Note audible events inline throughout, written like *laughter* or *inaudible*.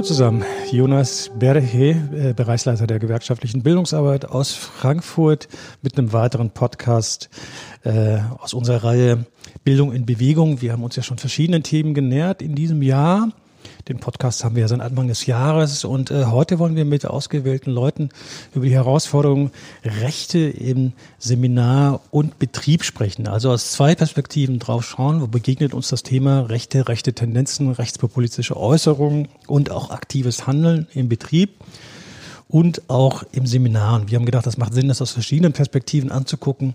Hallo zusammen, Jonas Berhe, äh, Bereichsleiter der gewerkschaftlichen Bildungsarbeit aus Frankfurt mit einem weiteren Podcast äh, aus unserer Reihe Bildung in Bewegung. Wir haben uns ja schon verschiedenen Themen genähert in diesem Jahr. Den Podcast haben wir ja seit Anfang des Jahres und äh, heute wollen wir mit ausgewählten Leuten über die Herausforderungen Rechte im Seminar und Betrieb sprechen. Also aus zwei Perspektiven drauf schauen, wo begegnet uns das Thema Rechte, rechte Tendenzen, rechtspopulistische Äußerungen und auch aktives Handeln im Betrieb und auch im Seminar. Und wir haben gedacht, das macht Sinn, das aus verschiedenen Perspektiven anzugucken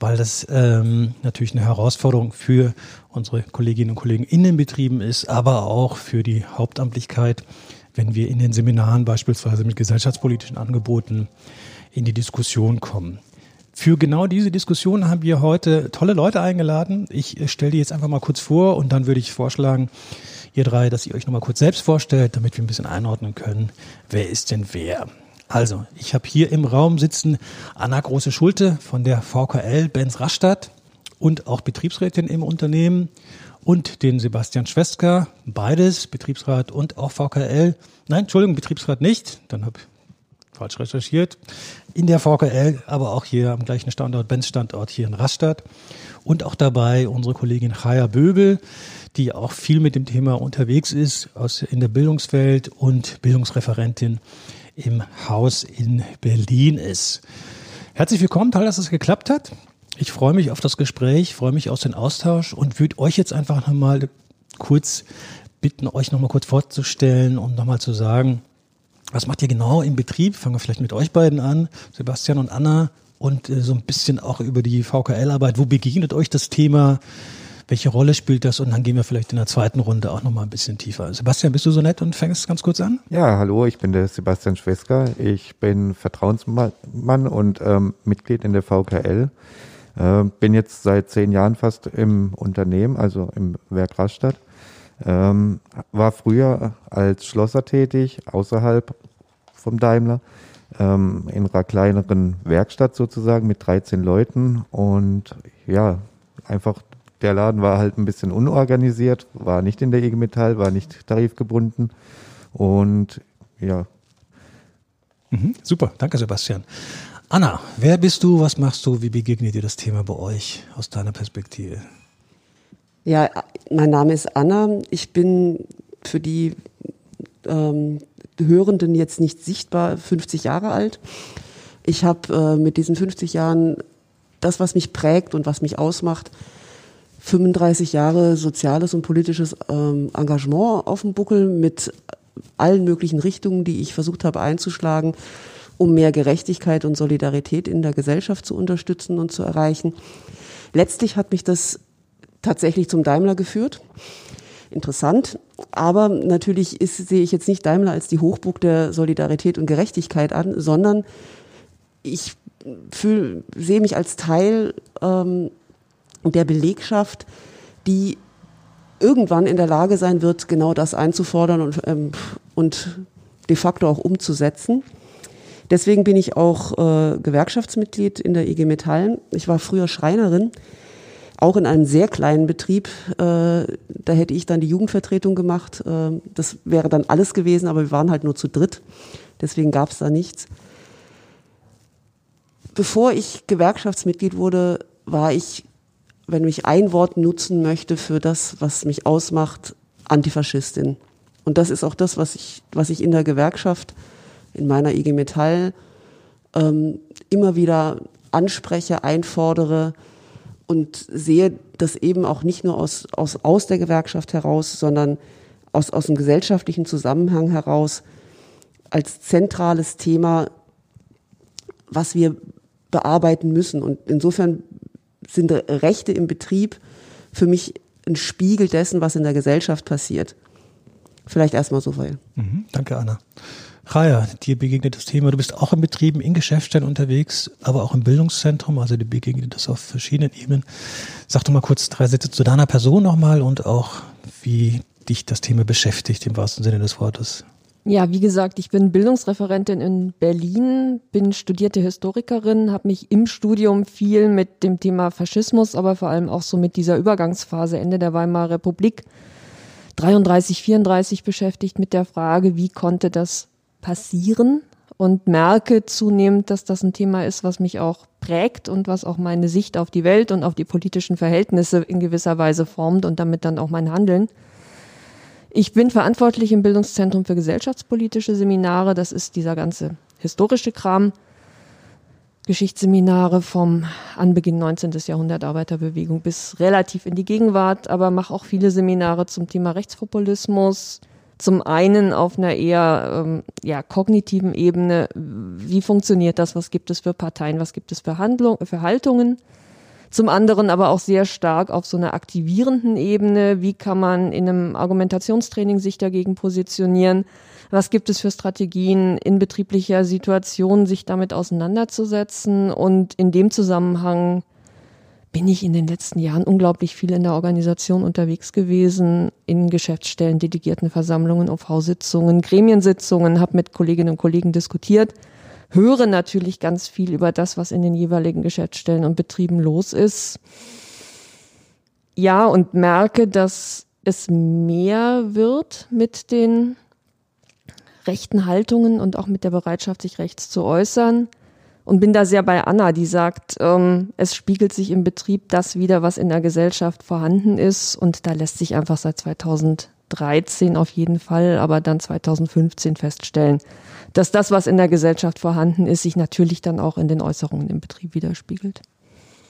weil das ähm, natürlich eine Herausforderung für unsere Kolleginnen und Kollegen in den Betrieben ist, aber auch für die Hauptamtlichkeit, wenn wir in den Seminaren beispielsweise mit gesellschaftspolitischen Angeboten in die Diskussion kommen. Für genau diese Diskussion haben wir heute tolle Leute eingeladen. Ich stelle die jetzt einfach mal kurz vor und dann würde ich vorschlagen, ihr drei, dass ihr euch nochmal kurz selbst vorstellt, damit wir ein bisschen einordnen können, wer ist denn wer. Also, ich habe hier im Raum sitzen Anna Große-Schulte von der VKL Benz Rastatt und auch Betriebsrätin im Unternehmen und den Sebastian Schwesker, beides, Betriebsrat und auch VKL. Nein, Entschuldigung, Betriebsrat nicht, dann habe ich falsch recherchiert. In der VKL, aber auch hier am gleichen Standort, Benz Standort hier in Rastatt. Und auch dabei unsere Kollegin Chaya Böbel, die auch viel mit dem Thema unterwegs ist aus, in der Bildungswelt und Bildungsreferentin im Haus in Berlin ist. Herzlich willkommen, toll, dass es geklappt hat. Ich freue mich auf das Gespräch, freue mich auf den Austausch und würde euch jetzt einfach nochmal kurz bitten, euch nochmal kurz vorzustellen und nochmal zu sagen, was macht ihr genau im Betrieb? Fangen wir vielleicht mit euch beiden an, Sebastian und Anna, und äh, so ein bisschen auch über die VKL-Arbeit. Wo begegnet euch das Thema? Welche Rolle spielt das? Und dann gehen wir vielleicht in der zweiten Runde auch nochmal ein bisschen tiefer. Sebastian, bist du so nett und fängst ganz kurz an? Ja, hallo, ich bin der Sebastian Schwesker. Ich bin Vertrauensmann und ähm, Mitglied in der VKL. Äh, bin jetzt seit zehn Jahren fast im Unternehmen, also im Werk Rastatt. Ähm, war früher als Schlosser tätig, außerhalb vom Daimler, ähm, in einer kleineren Werkstatt sozusagen mit 13 Leuten und ja, einfach der Laden war halt ein bisschen unorganisiert, war nicht in der IG Metall, war nicht tarifgebunden und ja. Mhm, super, danke Sebastian. Anna, wer bist du, was machst du, wie begegnet dir das Thema bei euch aus deiner Perspektive? Ja, mein Name ist Anna. Ich bin für die ähm, Hörenden jetzt nicht sichtbar 50 Jahre alt. Ich habe äh, mit diesen 50 Jahren das, was mich prägt und was mich ausmacht, 35 Jahre soziales und politisches ähm, Engagement auf dem Buckel mit allen möglichen Richtungen, die ich versucht habe einzuschlagen, um mehr Gerechtigkeit und Solidarität in der Gesellschaft zu unterstützen und zu erreichen. Letztlich hat mich das tatsächlich zum Daimler geführt. Interessant. Aber natürlich ist, sehe ich jetzt nicht Daimler als die Hochburg der Solidarität und Gerechtigkeit an, sondern ich fühl, sehe mich als Teil ähm, der Belegschaft, die irgendwann in der Lage sein wird, genau das einzufordern und, ähm, und de facto auch umzusetzen. Deswegen bin ich auch äh, Gewerkschaftsmitglied in der IG Metall. Ich war früher Schreinerin, auch in einem sehr kleinen Betrieb. Äh, da hätte ich dann die Jugendvertretung gemacht. Äh, das wäre dann alles gewesen, aber wir waren halt nur zu dritt. Deswegen gab es da nichts. Bevor ich Gewerkschaftsmitglied wurde, war ich wenn ich ein Wort nutzen möchte für das, was mich ausmacht, Antifaschistin. Und das ist auch das, was ich, was ich in der Gewerkschaft, in meiner IG Metall ähm, immer wieder anspreche, einfordere und sehe das eben auch nicht nur aus, aus, aus der Gewerkschaft heraus, sondern aus, aus dem gesellschaftlichen Zusammenhang heraus als zentrales Thema, was wir bearbeiten müssen. Und insofern sind Rechte im Betrieb für mich ein Spiegel dessen, was in der Gesellschaft passiert. Vielleicht erstmal so viel. Mhm, danke, Anna. Raya, dir begegnet das Thema, du bist auch in Betrieben, in Geschäftsstellen unterwegs, aber auch im Bildungszentrum, also dir begegnet das auf verschiedenen Ebenen. Sag doch mal kurz drei Sätze zu deiner Person nochmal und auch, wie dich das Thema beschäftigt, im wahrsten Sinne des Wortes. Ja, wie gesagt, ich bin Bildungsreferentin in Berlin, bin studierte Historikerin, habe mich im Studium viel mit dem Thema Faschismus, aber vor allem auch so mit dieser Übergangsphase Ende der Weimarer Republik 33, 34 beschäftigt mit der Frage, wie konnte das passieren? Und merke zunehmend, dass das ein Thema ist, was mich auch prägt und was auch meine Sicht auf die Welt und auf die politischen Verhältnisse in gewisser Weise formt und damit dann auch mein Handeln. Ich bin verantwortlich im Bildungszentrum für gesellschaftspolitische Seminare. Das ist dieser ganze historische Kram. Geschichtsseminare vom Anbeginn 19. Jahrhundert Arbeiterbewegung bis relativ in die Gegenwart, aber mache auch viele Seminare zum Thema Rechtspopulismus. Zum einen auf einer eher ähm, ja, kognitiven Ebene, wie funktioniert das, was gibt es für Parteien, was gibt es für, Handlung, für Haltungen. Zum anderen aber auch sehr stark auf so einer aktivierenden Ebene, wie kann man in einem Argumentationstraining sich dagegen positionieren? Was gibt es für Strategien in betrieblicher Situation, sich damit auseinanderzusetzen. Und in dem Zusammenhang bin ich in den letzten Jahren unglaublich viel in der Organisation unterwegs gewesen, in Geschäftsstellen, Delegiertenversammlungen, OV-Sitzungen, Gremiensitzungen, habe mit Kolleginnen und Kollegen diskutiert, höre natürlich ganz viel über das, was in den jeweiligen Geschäftsstellen und Betrieben los ist. Ja, und merke, dass es mehr wird mit den rechten Haltungen und auch mit der Bereitschaft, sich rechts zu äußern. Und bin da sehr bei Anna, die sagt, ähm, es spiegelt sich im Betrieb das wieder, was in der Gesellschaft vorhanden ist. Und da lässt sich einfach seit 2013 auf jeden Fall, aber dann 2015 feststellen, dass das, was in der Gesellschaft vorhanden ist, sich natürlich dann auch in den Äußerungen im Betrieb widerspiegelt.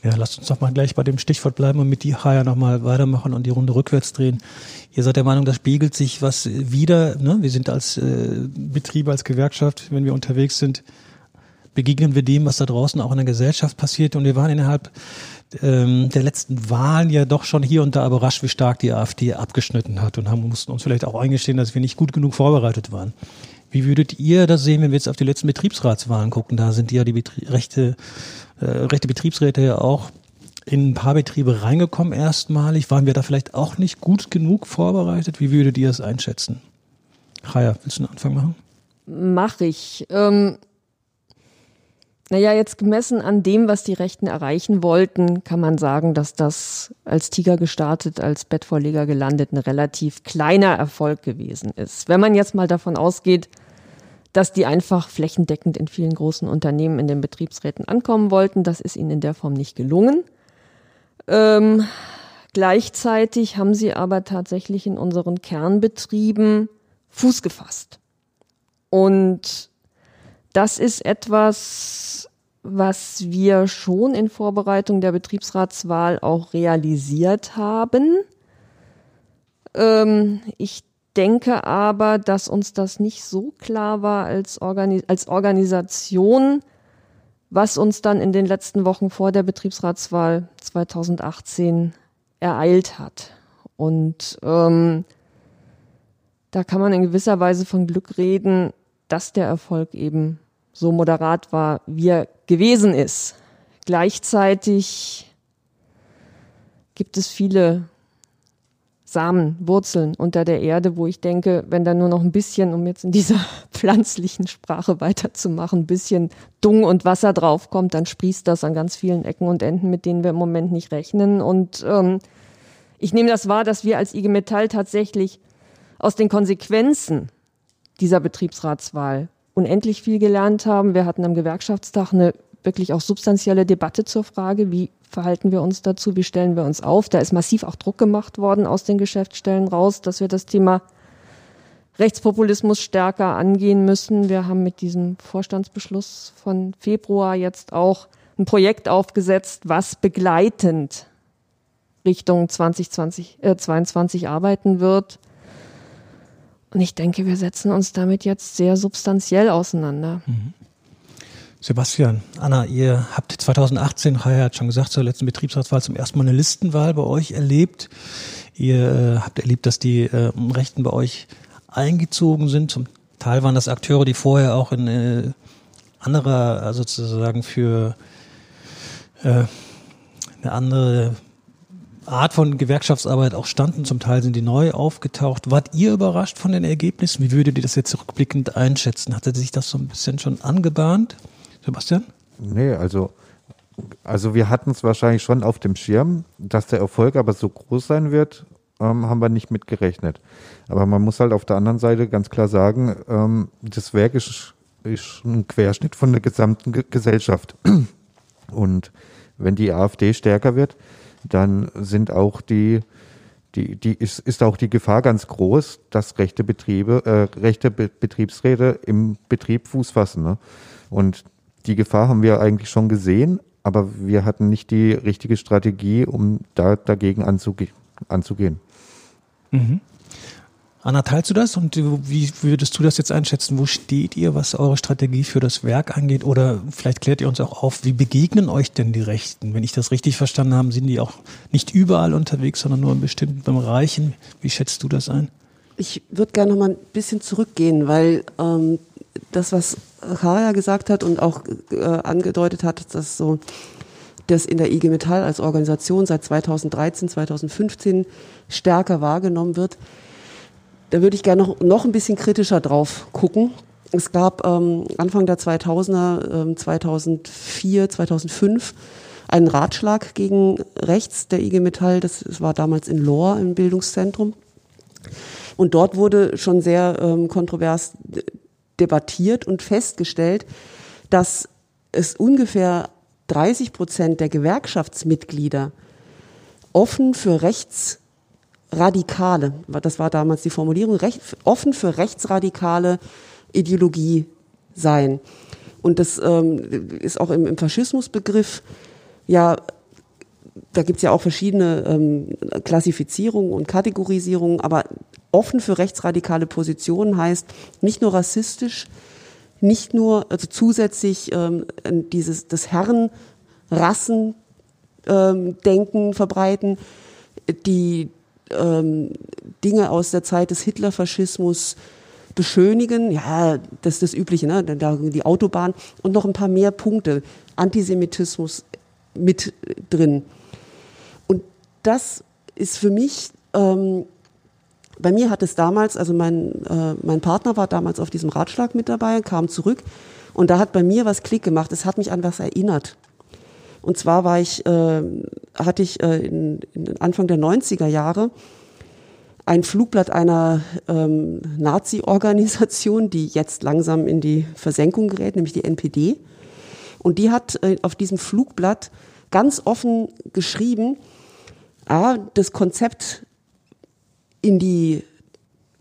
Ja, lasst uns doch mal gleich bei dem Stichwort bleiben und mit die Haya nochmal weitermachen und die Runde rückwärts drehen. Ihr seid der Meinung, das spiegelt sich was wieder. Ne? Wir sind als äh, Betrieb, als Gewerkschaft, wenn wir unterwegs sind, begegnen wir dem, was da draußen auch in der Gesellschaft passiert. Und wir waren innerhalb ähm, der letzten Wahlen ja doch schon hier und da überrascht, wie stark die AfD abgeschnitten hat und haben mussten uns vielleicht auch eingestehen, dass wir nicht gut genug vorbereitet waren. Wie würdet ihr das sehen, wenn wir jetzt auf die letzten Betriebsratswahlen gucken? Da sind ja die Betrie rechte äh, rechte Betriebsräte ja auch in ein paar Betriebe reingekommen erstmalig. Waren wir da vielleicht auch nicht gut genug vorbereitet? Wie würdet ihr das einschätzen? Chaya, willst du einen Anfang machen? Mach ich. Ähm, naja, jetzt gemessen an dem, was die Rechten erreichen wollten, kann man sagen, dass das als Tiger gestartet, als Bettvorleger gelandet, ein relativ kleiner Erfolg gewesen ist. Wenn man jetzt mal davon ausgeht, dass die einfach flächendeckend in vielen großen Unternehmen in den Betriebsräten ankommen wollten. Das ist ihnen in der Form nicht gelungen. Ähm, gleichzeitig haben sie aber tatsächlich in unseren Kernbetrieben Fuß gefasst. Und das ist etwas, was wir schon in Vorbereitung der Betriebsratswahl auch realisiert haben. Ähm, ich denke aber, dass uns das nicht so klar war als, Organi als Organisation, was uns dann in den letzten Wochen vor der Betriebsratswahl 2018 ereilt hat. Und ähm, da kann man in gewisser Weise von Glück reden, dass der Erfolg eben so moderat war, wie er gewesen ist. Gleichzeitig gibt es viele Samen, Wurzeln unter der Erde, wo ich denke, wenn da nur noch ein bisschen, um jetzt in dieser *laughs* pflanzlichen Sprache weiterzumachen, ein bisschen Dung und Wasser draufkommt, dann sprießt das an ganz vielen Ecken und Enden, mit denen wir im Moment nicht rechnen. Und ähm, ich nehme das wahr, dass wir als IG Metall tatsächlich aus den Konsequenzen dieser Betriebsratswahl unendlich viel gelernt haben. Wir hatten am Gewerkschaftstag eine wirklich auch substanzielle Debatte zur Frage, wie verhalten wir uns dazu, wie stellen wir uns auf. Da ist massiv auch Druck gemacht worden aus den Geschäftsstellen raus, dass wir das Thema Rechtspopulismus stärker angehen müssen. Wir haben mit diesem Vorstandsbeschluss von Februar jetzt auch ein Projekt aufgesetzt, was begleitend Richtung 2020, äh, 22 arbeiten wird. Und ich denke, wir setzen uns damit jetzt sehr substanziell auseinander. Mhm. Sebastian, Anna, ihr habt 2018, Raya hat schon gesagt, zur letzten Betriebsratswahl zum ersten Mal eine Listenwahl bei euch erlebt. Ihr äh, habt erlebt, dass die äh, Rechten bei euch eingezogen sind. Zum Teil waren das Akteure, die vorher auch in äh, anderer, also sozusagen für äh, eine andere Art von Gewerkschaftsarbeit auch standen. Zum Teil sind die neu aufgetaucht. Wart ihr überrascht von den Ergebnissen? Wie würdet ihr das jetzt rückblickend einschätzen? Hatte sich das so ein bisschen schon angebahnt? Sebastian? Nee, also, also wir hatten es wahrscheinlich schon auf dem Schirm, dass der Erfolg aber so groß sein wird. ähm, haben wir nicht mit gerechnet. Aber man muss halt auf der anderen Seite ganz klar sagen, ähm, das Werk ist, ist ein Querschnitt von der gesamten Ge Gesellschaft. *clears throat* Und wenn die AfD stärker wird, dann sind auch die, die, die ist, ist auch die Gefahr ganz groß, dass rechte Betriebe, äh, rechte Be Betriebsräte im Betrieb Fuß fassen. Ne? Und die Gefahr haben wir eigentlich schon gesehen, aber wir hatten nicht die richtige Strategie, um da dagegen anzuge anzugehen. Mhm. Anna, teilst du das und wie würdest du das jetzt einschätzen? Wo steht ihr, was eure Strategie für das Werk angeht? Oder vielleicht klärt ihr uns auch auf, wie begegnen euch denn die Rechten? Wenn ich das richtig verstanden habe, sind die auch nicht überall unterwegs, sondern nur in bestimmten Bereichen. Wie schätzt du das ein? Ich würde gerne noch mal ein bisschen zurückgehen, weil ähm, das, was Kaya gesagt hat und auch äh, angedeutet hat, dass so das in der IG Metall als Organisation seit 2013, 2015 stärker wahrgenommen wird. Da würde ich gerne noch, noch ein bisschen kritischer drauf gucken. Es gab ähm, Anfang der 2000er, äh, 2004, 2005 einen Ratschlag gegen rechts der IG Metall. Das, das war damals in Lohr im Bildungszentrum. Und dort wurde schon sehr ähm, kontrovers debattiert und festgestellt, dass es ungefähr 30 Prozent der Gewerkschaftsmitglieder offen für rechtsradikale, das war damals die Formulierung, offen für rechtsradikale Ideologie seien. Und das ähm, ist auch im, im Faschismusbegriff ja da gibt's ja auch verschiedene ähm, Klassifizierungen und Kategorisierungen, aber offen für rechtsradikale Positionen heißt nicht nur rassistisch, nicht nur also zusätzlich ähm, dieses das Herren Rassen ähm, denken verbreiten, die ähm, Dinge aus der Zeit des Hitlerfaschismus beschönigen, ja, das ist das Übliche, ne? Die Autobahn und noch ein paar mehr Punkte, Antisemitismus mit drin. Das ist für mich ähm, bei mir hat es damals, also mein, äh, mein Partner war damals auf diesem Ratschlag mit dabei, kam zurück und da hat bei mir was Klick gemacht. Es hat mich an was erinnert. Und zwar war ich, äh, hatte ich äh, in, in Anfang der 90er Jahre ein Flugblatt einer ähm, Nazi-Organisation, die jetzt langsam in die Versenkung gerät, nämlich die NPD. Und die hat äh, auf diesem Flugblatt ganz offen geschrieben, ah, das Konzept in die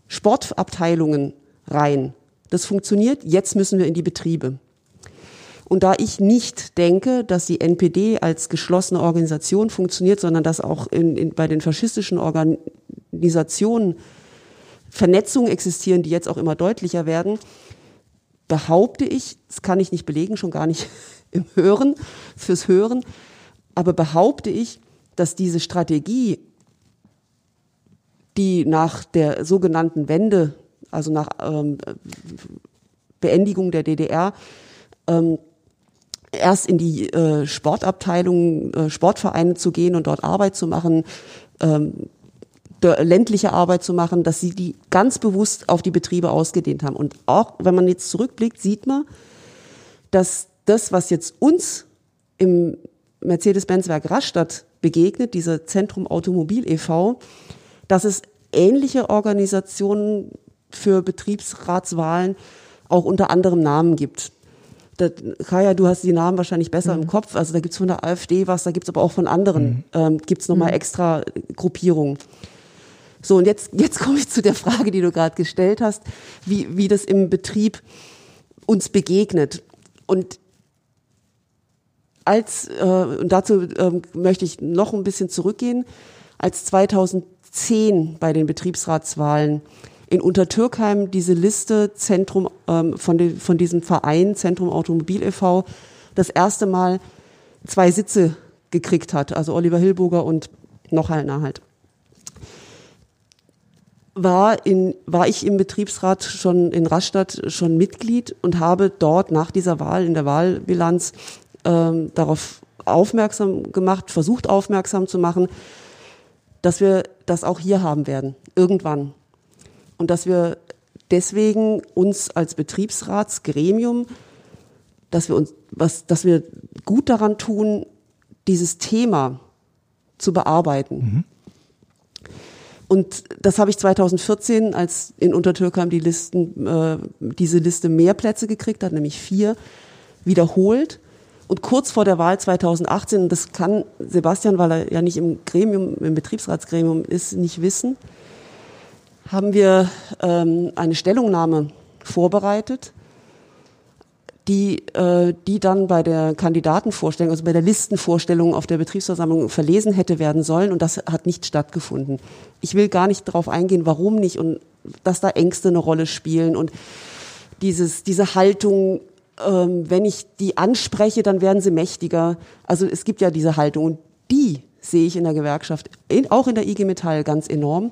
Sportabteilungen rein. Das funktioniert, jetzt müssen wir in die Betriebe. Und da ich nicht denke, dass die NPD als geschlossene Organisation funktioniert, sondern dass auch in, in, bei den faschistischen Organisationen Vernetzungen existieren, die jetzt auch immer deutlicher werden, behaupte ich, das kann ich nicht belegen, schon gar nicht *laughs* im Hören, fürs Hören, aber behaupte ich, dass diese Strategie die nach der sogenannten Wende, also nach ähm, Beendigung der DDR, ähm, erst in die äh, Sportabteilung, äh, Sportvereine zu gehen und dort Arbeit zu machen, ähm, ländliche Arbeit zu machen, dass sie die ganz bewusst auf die Betriebe ausgedehnt haben. Und auch wenn man jetzt zurückblickt, sieht man, dass das, was jetzt uns im Mercedes-Benz-Werk Rastatt begegnet, dieser Zentrum Automobil e.V., dass es ähnliche Organisationen für Betriebsratswahlen auch unter anderem Namen gibt. Da, Kaya, du hast die Namen wahrscheinlich besser mhm. im Kopf. Also da gibt's von der AfD was, da gibt's aber auch von anderen, mhm. ähm, gibt's nochmal mhm. extra Gruppierungen. So, und jetzt, jetzt *laughs* komme ich zu der Frage, die du gerade gestellt hast, wie, wie das im Betrieb uns begegnet. Und als, äh, und dazu äh, möchte ich noch ein bisschen zurückgehen, als 2000 zehn bei den Betriebsratswahlen in Untertürkheim diese Liste Zentrum ähm, von, de, von diesem Verein Zentrum Automobil e.V. das erste Mal zwei Sitze gekriegt hat, also Oliver Hilburger und noch einer halt. War, in, war ich im Betriebsrat schon in Rastatt schon Mitglied und habe dort nach dieser Wahl in der Wahlbilanz ähm, darauf aufmerksam gemacht, versucht aufmerksam zu machen, dass wir das auch hier haben werden, irgendwann. Und dass wir deswegen uns als Betriebsratsgremium, dass wir uns, was, dass wir gut daran tun, dieses Thema zu bearbeiten. Mhm. Und das habe ich 2014, als in Untertürkheim die Listen, äh, diese Liste mehr Plätze gekriegt hat, nämlich vier, wiederholt. Und kurz vor der Wahl 2018, und das kann Sebastian, weil er ja nicht im Gremium, im Betriebsratsgremium ist, nicht wissen, haben wir ähm, eine Stellungnahme vorbereitet, die, äh, die dann bei der Kandidatenvorstellung, also bei der Listenvorstellung auf der Betriebsversammlung verlesen hätte werden sollen und das hat nicht stattgefunden. Ich will gar nicht darauf eingehen, warum nicht und dass da Ängste eine Rolle spielen und dieses, diese Haltung, ähm, wenn ich die anspreche, dann werden sie mächtiger. Also es gibt ja diese Haltung und die sehe ich in der Gewerkschaft, in, auch in der IG Metall ganz enorm.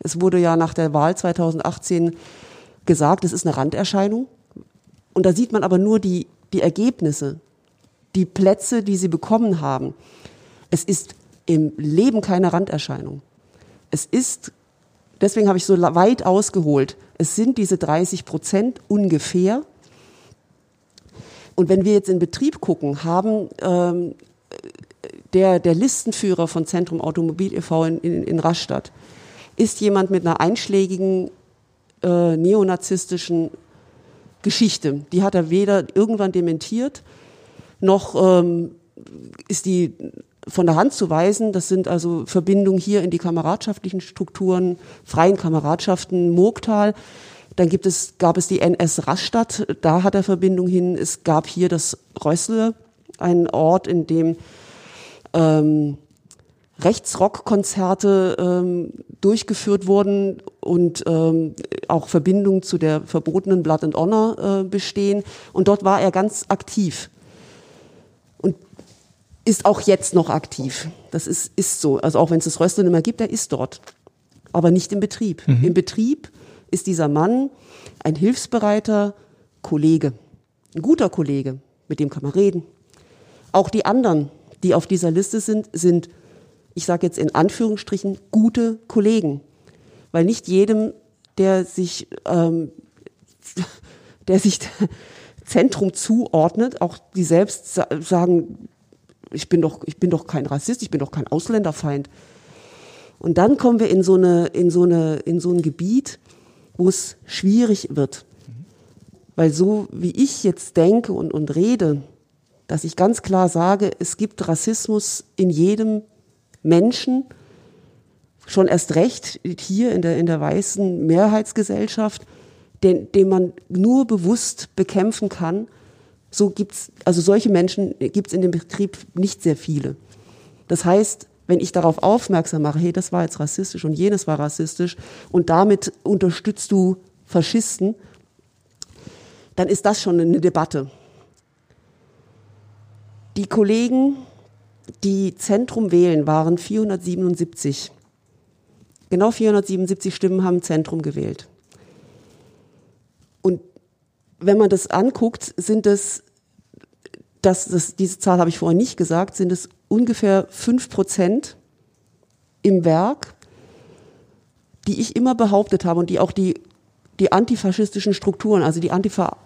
Es wurde ja nach der Wahl 2018 gesagt, es ist eine Randerscheinung. Und da sieht man aber nur die, die Ergebnisse, die Plätze, die sie bekommen haben. Es ist im Leben keine Randerscheinung. Es ist, deswegen habe ich so weit ausgeholt, es sind diese 30 Prozent ungefähr. Und wenn wir jetzt in Betrieb gucken, haben ähm, der, der Listenführer von Zentrum Automobil e.V. in, in, in Rastatt ist jemand mit einer einschlägigen äh, neonazistischen Geschichte. Die hat er weder irgendwann dementiert, noch ähm, ist die von der Hand zu weisen. Das sind also Verbindungen hier in die kameradschaftlichen Strukturen, freien Kameradschaften, Murgtal. Dann gibt es, gab es die NS Rastatt, da hat er Verbindung hin. Es gab hier das Rössle, ein Ort, in dem ähm, Rechtsrockkonzerte ähm, durchgeführt wurden und ähm, auch Verbindungen zu der verbotenen Blood and Honor äh, bestehen. Und dort war er ganz aktiv und ist auch jetzt noch aktiv. Das ist, ist so. Also auch wenn es das Rösteln immer gibt, er ist dort, aber nicht im Betrieb. Mhm. Im Betrieb ist dieser Mann ein hilfsbereiter Kollege, ein guter Kollege, mit dem kann man reden. Auch die anderen, die auf dieser Liste sind, sind ich sage jetzt in Anführungsstrichen, gute Kollegen. Weil nicht jedem, der sich, ähm, *laughs* der sich *laughs* Zentrum zuordnet, auch die selbst sagen, ich bin doch, ich bin doch kein Rassist, ich bin doch kein Ausländerfeind. Und dann kommen wir in so eine, in so eine, in so ein Gebiet, wo es schwierig wird. Weil so wie ich jetzt denke und, und rede, dass ich ganz klar sage, es gibt Rassismus in jedem Menschen, schon erst recht hier in der, in der weißen Mehrheitsgesellschaft, den, den man nur bewusst bekämpfen kann. So gibt's, also solche Menschen gibt es in dem Betrieb nicht sehr viele. Das heißt, wenn ich darauf aufmerksam mache, hey, das war jetzt rassistisch und jenes war rassistisch und damit unterstützt du Faschisten, dann ist das schon eine Debatte. Die Kollegen die Zentrum wählen waren 477. Genau 477 Stimmen haben Zentrum gewählt. Und wenn man das anguckt, sind es, das, das, diese Zahl habe ich vorher nicht gesagt, sind es ungefähr fünf Prozent im Werk, die ich immer behauptet habe und die auch die, die antifaschistischen Strukturen, also die Antifa,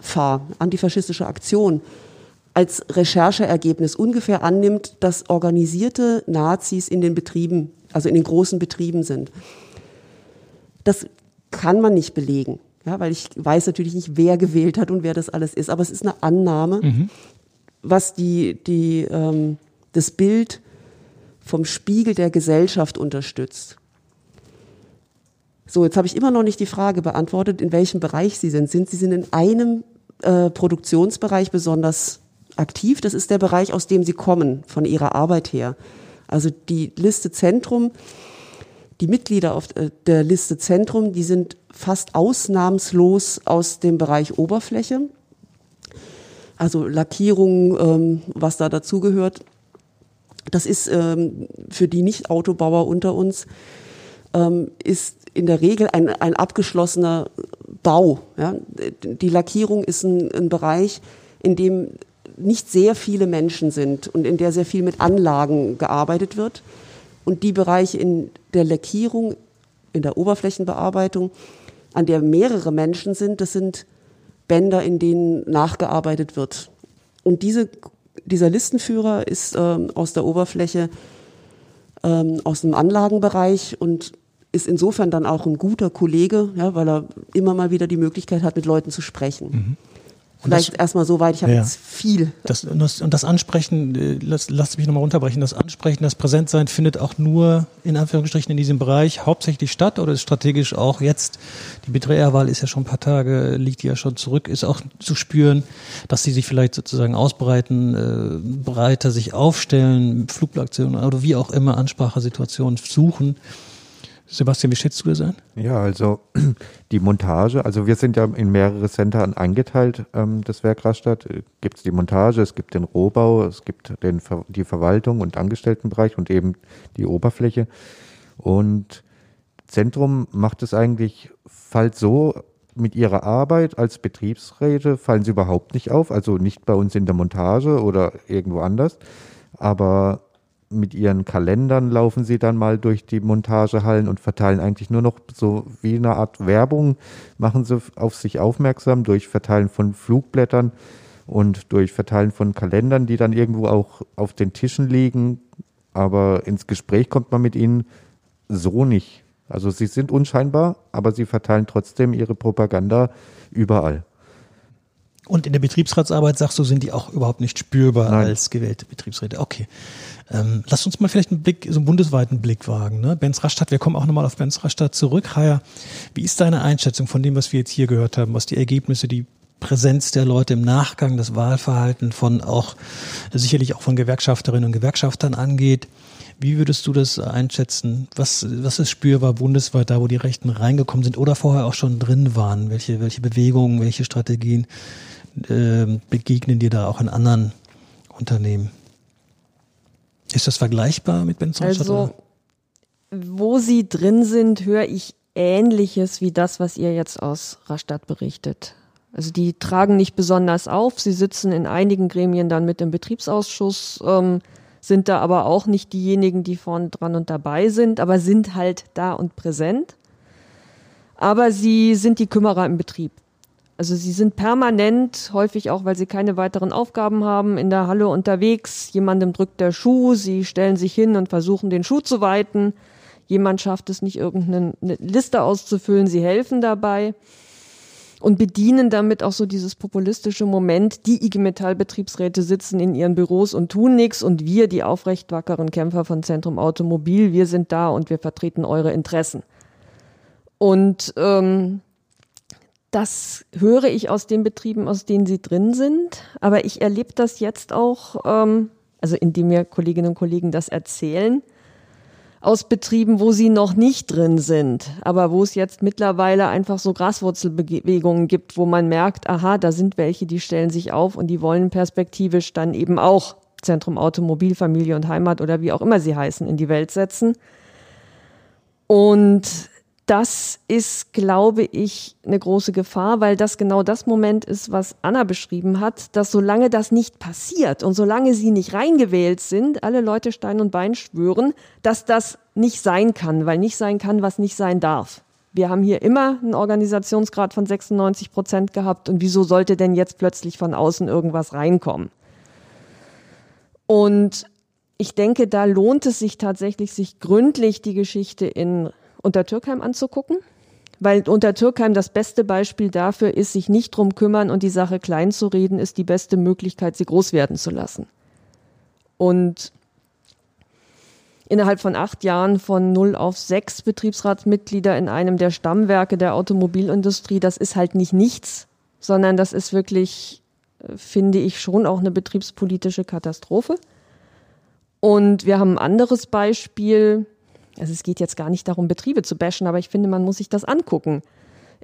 antifaschistische Aktion als Rechercheergebnis ungefähr annimmt, dass organisierte Nazis in den Betrieben, also in den großen Betrieben sind. Das kann man nicht belegen, ja, weil ich weiß natürlich nicht, wer gewählt hat und wer das alles ist. Aber es ist eine Annahme, mhm. was die, die, ähm, das Bild vom Spiegel der Gesellschaft unterstützt. So, jetzt habe ich immer noch nicht die Frage beantwortet, in welchem Bereich Sie sind. Sind Sie sind in einem äh, Produktionsbereich besonders aktiv. Das ist der Bereich, aus dem sie kommen, von ihrer Arbeit her. Also die Liste Zentrum, die Mitglieder auf äh, der Liste Zentrum, die sind fast ausnahmslos aus dem Bereich Oberfläche. Also Lackierung, ähm, was da dazugehört. Das ist ähm, für die Nicht-Autobauer unter uns, ähm, ist in der Regel ein, ein abgeschlossener Bau. Ja? Die Lackierung ist ein, ein Bereich, in dem nicht sehr viele Menschen sind und in der sehr viel mit Anlagen gearbeitet wird. Und die Bereiche in der Lackierung, in der Oberflächenbearbeitung, an der mehrere Menschen sind, das sind Bänder, in denen nachgearbeitet wird. Und diese, dieser Listenführer ist ähm, aus der Oberfläche, ähm, aus dem Anlagenbereich und ist insofern dann auch ein guter Kollege, ja, weil er immer mal wieder die Möglichkeit hat, mit Leuten zu sprechen. Mhm. Vielleicht erstmal so weit, ich habe ja, jetzt viel. Das, und, das, Ansprechen, äh, lass, lass mich nochmal unterbrechen, das Ansprechen, das Präsentsein findet auch nur in Anführungsstrichen in diesem Bereich hauptsächlich statt oder ist strategisch auch jetzt, die Betreuerwahl ist ja schon ein paar Tage, liegt ja schon zurück, ist auch zu spüren, dass sie sich vielleicht sozusagen ausbreiten, äh, breiter sich aufstellen, Flugblacktionen oder wie auch immer Ansprachesituationen suchen Sebastian, wie schätzt du das ein? Ja, also *clears throat* die Montage, also wir sind ja in mehrere Center eingeteilt, ähm, das Werk Rastatt. Gibt es die Montage, es gibt den Rohbau, es gibt den, die Verwaltung und Angestelltenbereich und eben die Oberfläche. Und Zentrum macht es eigentlich, fällt so mit ihrer Arbeit als Betriebsräte, fallen sie überhaupt nicht auf, also nicht bei uns in der Montage oder irgendwo anders. Aber mit ihren Kalendern laufen sie dann mal durch die Montagehallen und verteilen eigentlich nur noch so wie eine Art Werbung, machen sie auf sich aufmerksam durch Verteilen von Flugblättern und durch Verteilen von Kalendern, die dann irgendwo auch auf den Tischen liegen. Aber ins Gespräch kommt man mit ihnen so nicht. Also sie sind unscheinbar, aber sie verteilen trotzdem ihre Propaganda überall. Und in der Betriebsratsarbeit, sagst du, sind die auch überhaupt nicht spürbar Nein. als gewählte Betriebsräte. Okay. Ähm, lass uns mal vielleicht einen Blick, so einen bundesweiten Blick wagen. Ne? Benz Rastatt, wir kommen auch nochmal auf Benz Rastatt zurück. Haya, wie ist deine Einschätzung von dem, was wir jetzt hier gehört haben, was die Ergebnisse, die Präsenz der Leute im Nachgang, das Wahlverhalten von auch, sicherlich auch von Gewerkschafterinnen und Gewerkschaftern angeht? Wie würdest du das einschätzen? Was, was ist spürbar bundesweit da, wo die Rechten reingekommen sind oder vorher auch schon drin waren? Welche, welche Bewegungen, welche Strategien äh, begegnen dir da auch in anderen Unternehmen? Ist das vergleichbar mit Benson Also, wo Sie drin sind, höre ich Ähnliches wie das, was ihr jetzt aus Rastatt berichtet. Also die tragen nicht besonders auf. Sie sitzen in einigen Gremien dann mit im Betriebsausschuss, ähm, sind da aber auch nicht diejenigen, die vorne dran und dabei sind, aber sind halt da und präsent. Aber sie sind die Kümmerer im Betrieb. Also sie sind permanent, häufig auch, weil sie keine weiteren Aufgaben haben, in der Halle unterwegs. Jemandem drückt der Schuh, sie stellen sich hin und versuchen den Schuh zu weiten. Jemand schafft es nicht, irgendeine Liste auszufüllen, sie helfen dabei und bedienen damit auch so dieses populistische Moment, die IG Metall Betriebsräte sitzen in ihren Büros und tun nichts und wir, die aufrecht wackeren Kämpfer von Zentrum Automobil, wir sind da und wir vertreten eure Interessen. Und ähm, das höre ich aus den Betrieben, aus denen sie drin sind. Aber ich erlebe das jetzt auch, ähm, also indem mir Kolleginnen und Kollegen das erzählen, aus Betrieben, wo sie noch nicht drin sind, aber wo es jetzt mittlerweile einfach so Graswurzelbewegungen gibt, wo man merkt, aha, da sind welche, die stellen sich auf und die wollen perspektivisch dann eben auch Zentrum Automobil, Familie und Heimat oder wie auch immer sie heißen, in die Welt setzen. Und das ist, glaube ich, eine große Gefahr, weil das genau das Moment ist, was Anna beschrieben hat, dass solange das nicht passiert und solange sie nicht reingewählt sind, alle Leute Stein und Bein schwören, dass das nicht sein kann, weil nicht sein kann, was nicht sein darf. Wir haben hier immer einen Organisationsgrad von 96 Prozent gehabt und wieso sollte denn jetzt plötzlich von außen irgendwas reinkommen? Und ich denke, da lohnt es sich tatsächlich, sich gründlich die Geschichte in Untertürkheim anzugucken, weil Untertürkheim das beste Beispiel dafür ist, sich nicht drum kümmern und die Sache klein zu reden, ist die beste Möglichkeit, sie groß werden zu lassen. Und innerhalb von acht Jahren von null auf sechs Betriebsratsmitglieder in einem der Stammwerke der Automobilindustrie, das ist halt nicht nichts, sondern das ist wirklich, äh, finde ich, schon auch eine betriebspolitische Katastrophe. Und wir haben ein anderes Beispiel, also es geht jetzt gar nicht darum, Betriebe zu bashen, aber ich finde, man muss sich das angucken.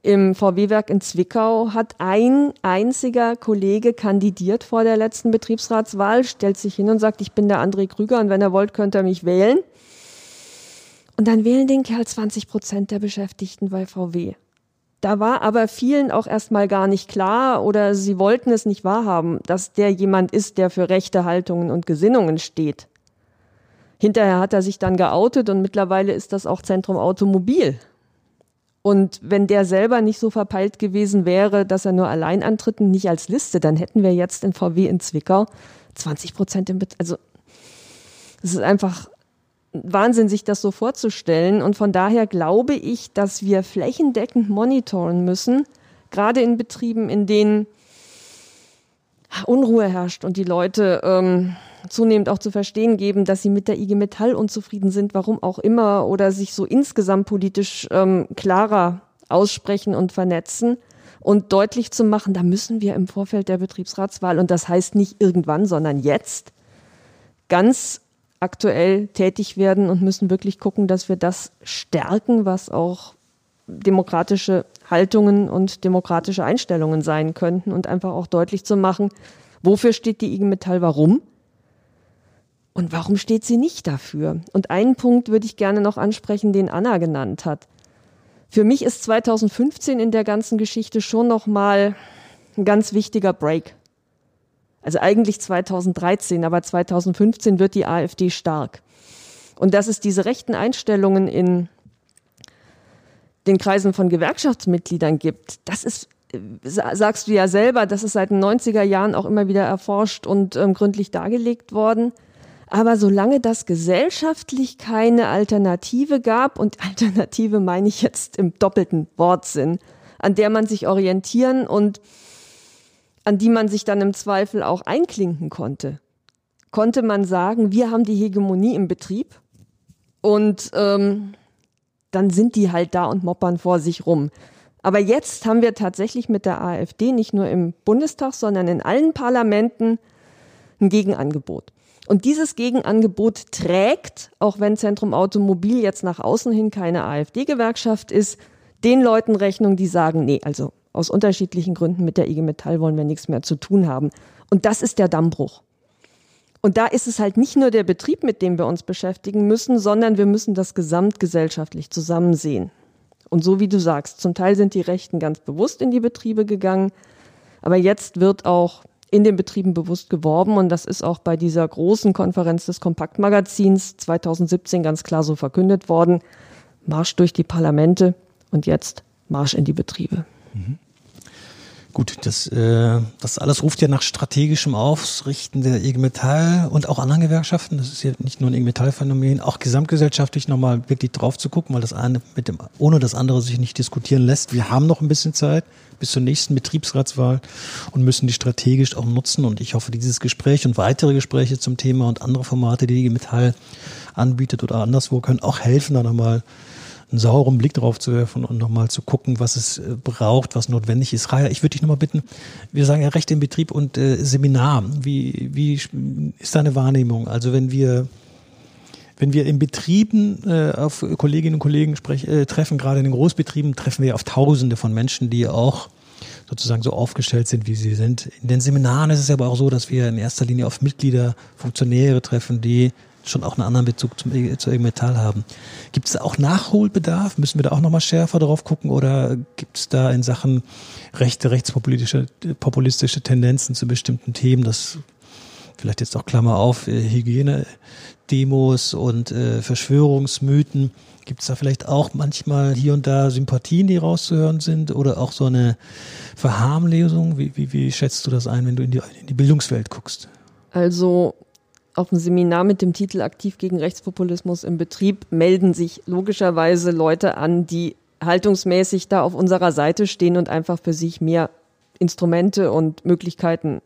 Im VW-Werk in Zwickau hat ein einziger Kollege kandidiert vor der letzten Betriebsratswahl, stellt sich hin und sagt, ich bin der André Krüger und wenn er wollt, könnt ihr mich wählen. Und dann wählen den Kerl 20 Prozent der Beschäftigten bei VW. Da war aber vielen auch erstmal gar nicht klar oder sie wollten es nicht wahrhaben, dass der jemand ist, der für rechte Haltungen und Gesinnungen steht. Hinterher hat er sich dann geoutet und mittlerweile ist das auch Zentrum Automobil. Und wenn der selber nicht so verpeilt gewesen wäre, dass er nur allein antritt und nicht als Liste, dann hätten wir jetzt in VW in Zwickau 20 Prozent im Bet Also es ist einfach Wahnsinn, sich das so vorzustellen. Und von daher glaube ich, dass wir flächendeckend monitoren müssen, gerade in Betrieben, in denen Unruhe herrscht und die Leute ähm, zunehmend auch zu verstehen geben, dass sie mit der IG Metall unzufrieden sind, warum auch immer, oder sich so insgesamt politisch ähm, klarer aussprechen und vernetzen und deutlich zu machen, da müssen wir im Vorfeld der Betriebsratswahl, und das heißt nicht irgendwann, sondern jetzt, ganz aktuell tätig werden und müssen wirklich gucken, dass wir das stärken, was auch demokratische Haltungen und demokratische Einstellungen sein könnten und einfach auch deutlich zu machen, wofür steht die IG Metall, warum und warum steht sie nicht dafür. Und einen Punkt würde ich gerne noch ansprechen, den Anna genannt hat. Für mich ist 2015 in der ganzen Geschichte schon noch mal ein ganz wichtiger Break. Also eigentlich 2013, aber 2015 wird die AfD stark. Und dass es diese rechten Einstellungen in den Kreisen von Gewerkschaftsmitgliedern gibt, das ist, sagst du ja selber, das ist seit den 90er Jahren auch immer wieder erforscht und ähm, gründlich dargelegt worden. Aber solange das gesellschaftlich keine Alternative gab, und *laughs* Alternative meine ich jetzt im doppelten Wortsinn, an der man sich orientieren und an die man sich dann im Zweifel auch einklinken konnte, konnte man sagen, wir haben die Hegemonie im Betrieb und ähm, dann sind die halt da und moppern vor sich rum. Aber jetzt haben wir tatsächlich mit der AfD nicht nur im Bundestag, sondern in allen Parlamenten ein Gegenangebot. Und dieses Gegenangebot trägt, auch wenn Zentrum Automobil jetzt nach außen hin keine AfD-Gewerkschaft ist, den Leuten Rechnung, die sagen, nee, also aus unterschiedlichen Gründen mit der IG Metall wollen wir nichts mehr zu tun haben. Und das ist der Dammbruch. Und da ist es halt nicht nur der Betrieb, mit dem wir uns beschäftigen müssen, sondern wir müssen das gesamtgesellschaftlich zusammen sehen. Und so wie du sagst, zum Teil sind die Rechten ganz bewusst in die Betriebe gegangen, aber jetzt wird auch in den Betrieben bewusst geworben und das ist auch bei dieser großen Konferenz des Kompaktmagazins 2017 ganz klar so verkündet worden. Marsch durch die Parlamente und jetzt Marsch in die Betriebe. Mhm. Gut, das, äh, das alles ruft ja nach strategischem Ausrichten der IG Metall und auch anderen Gewerkschaften. Das ist ja nicht nur ein IG Metall-Phänomen, auch gesamtgesellschaftlich nochmal wirklich drauf zu gucken, weil das eine mit dem, ohne das andere sich nicht diskutieren lässt. Wir haben noch ein bisschen Zeit bis zur nächsten Betriebsratswahl und müssen die strategisch auch nutzen. Und ich hoffe, dieses Gespräch und weitere Gespräche zum Thema und andere Formate, die IG Metall anbietet oder anderswo, können auch helfen, da nochmal einen sauren Blick drauf zu werfen und nochmal zu gucken, was es äh, braucht, was notwendig ist. Raya, ich würde dich nochmal bitten, wir sagen ja Recht im Betrieb und äh, Seminar. Wie, wie ist deine Wahrnehmung? Also wenn wir wenn wir in Betrieben äh, auf Kolleginnen und Kollegen sprech, äh, treffen, gerade in den Großbetrieben, treffen wir auf Tausende von Menschen, die auch sozusagen so aufgestellt sind, wie sie sind. In den Seminaren ist es aber auch so, dass wir in erster Linie auf Mitglieder, Funktionäre treffen, die schon auch einen anderen Bezug zum, e, zu Metall haben. Gibt es da auch Nachholbedarf? Müssen wir da auch nochmal schärfer drauf gucken oder gibt es da in Sachen rechte, rechtspopulistische populistische Tendenzen zu bestimmten Themen, das vielleicht jetzt auch Klammer auf, äh, Hygienedemos und äh, Verschwörungsmythen, gibt es da vielleicht auch manchmal hier und da Sympathien, die rauszuhören sind oder auch so eine Verharmlesung? Wie, wie, wie schätzt du das ein, wenn du in die, in die Bildungswelt guckst? Also auf dem Seminar mit dem Titel Aktiv gegen Rechtspopulismus im Betrieb melden sich logischerweise Leute an, die haltungsmäßig da auf unserer Seite stehen und einfach für sich mehr Instrumente und Möglichkeiten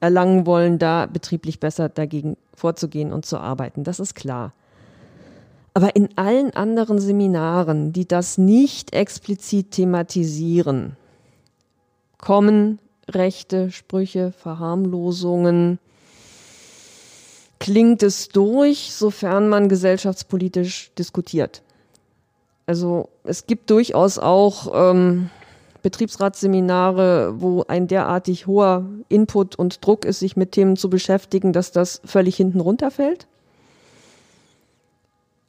erlangen wollen, da betrieblich besser dagegen vorzugehen und zu arbeiten. Das ist klar. Aber in allen anderen Seminaren, die das nicht explizit thematisieren, kommen rechte Sprüche, Verharmlosungen, klingt es durch, sofern man gesellschaftspolitisch diskutiert. Also es gibt durchaus auch ähm, Betriebsratsseminare, wo ein derartig hoher Input und Druck ist, sich mit Themen zu beschäftigen, dass das völlig hinten runterfällt.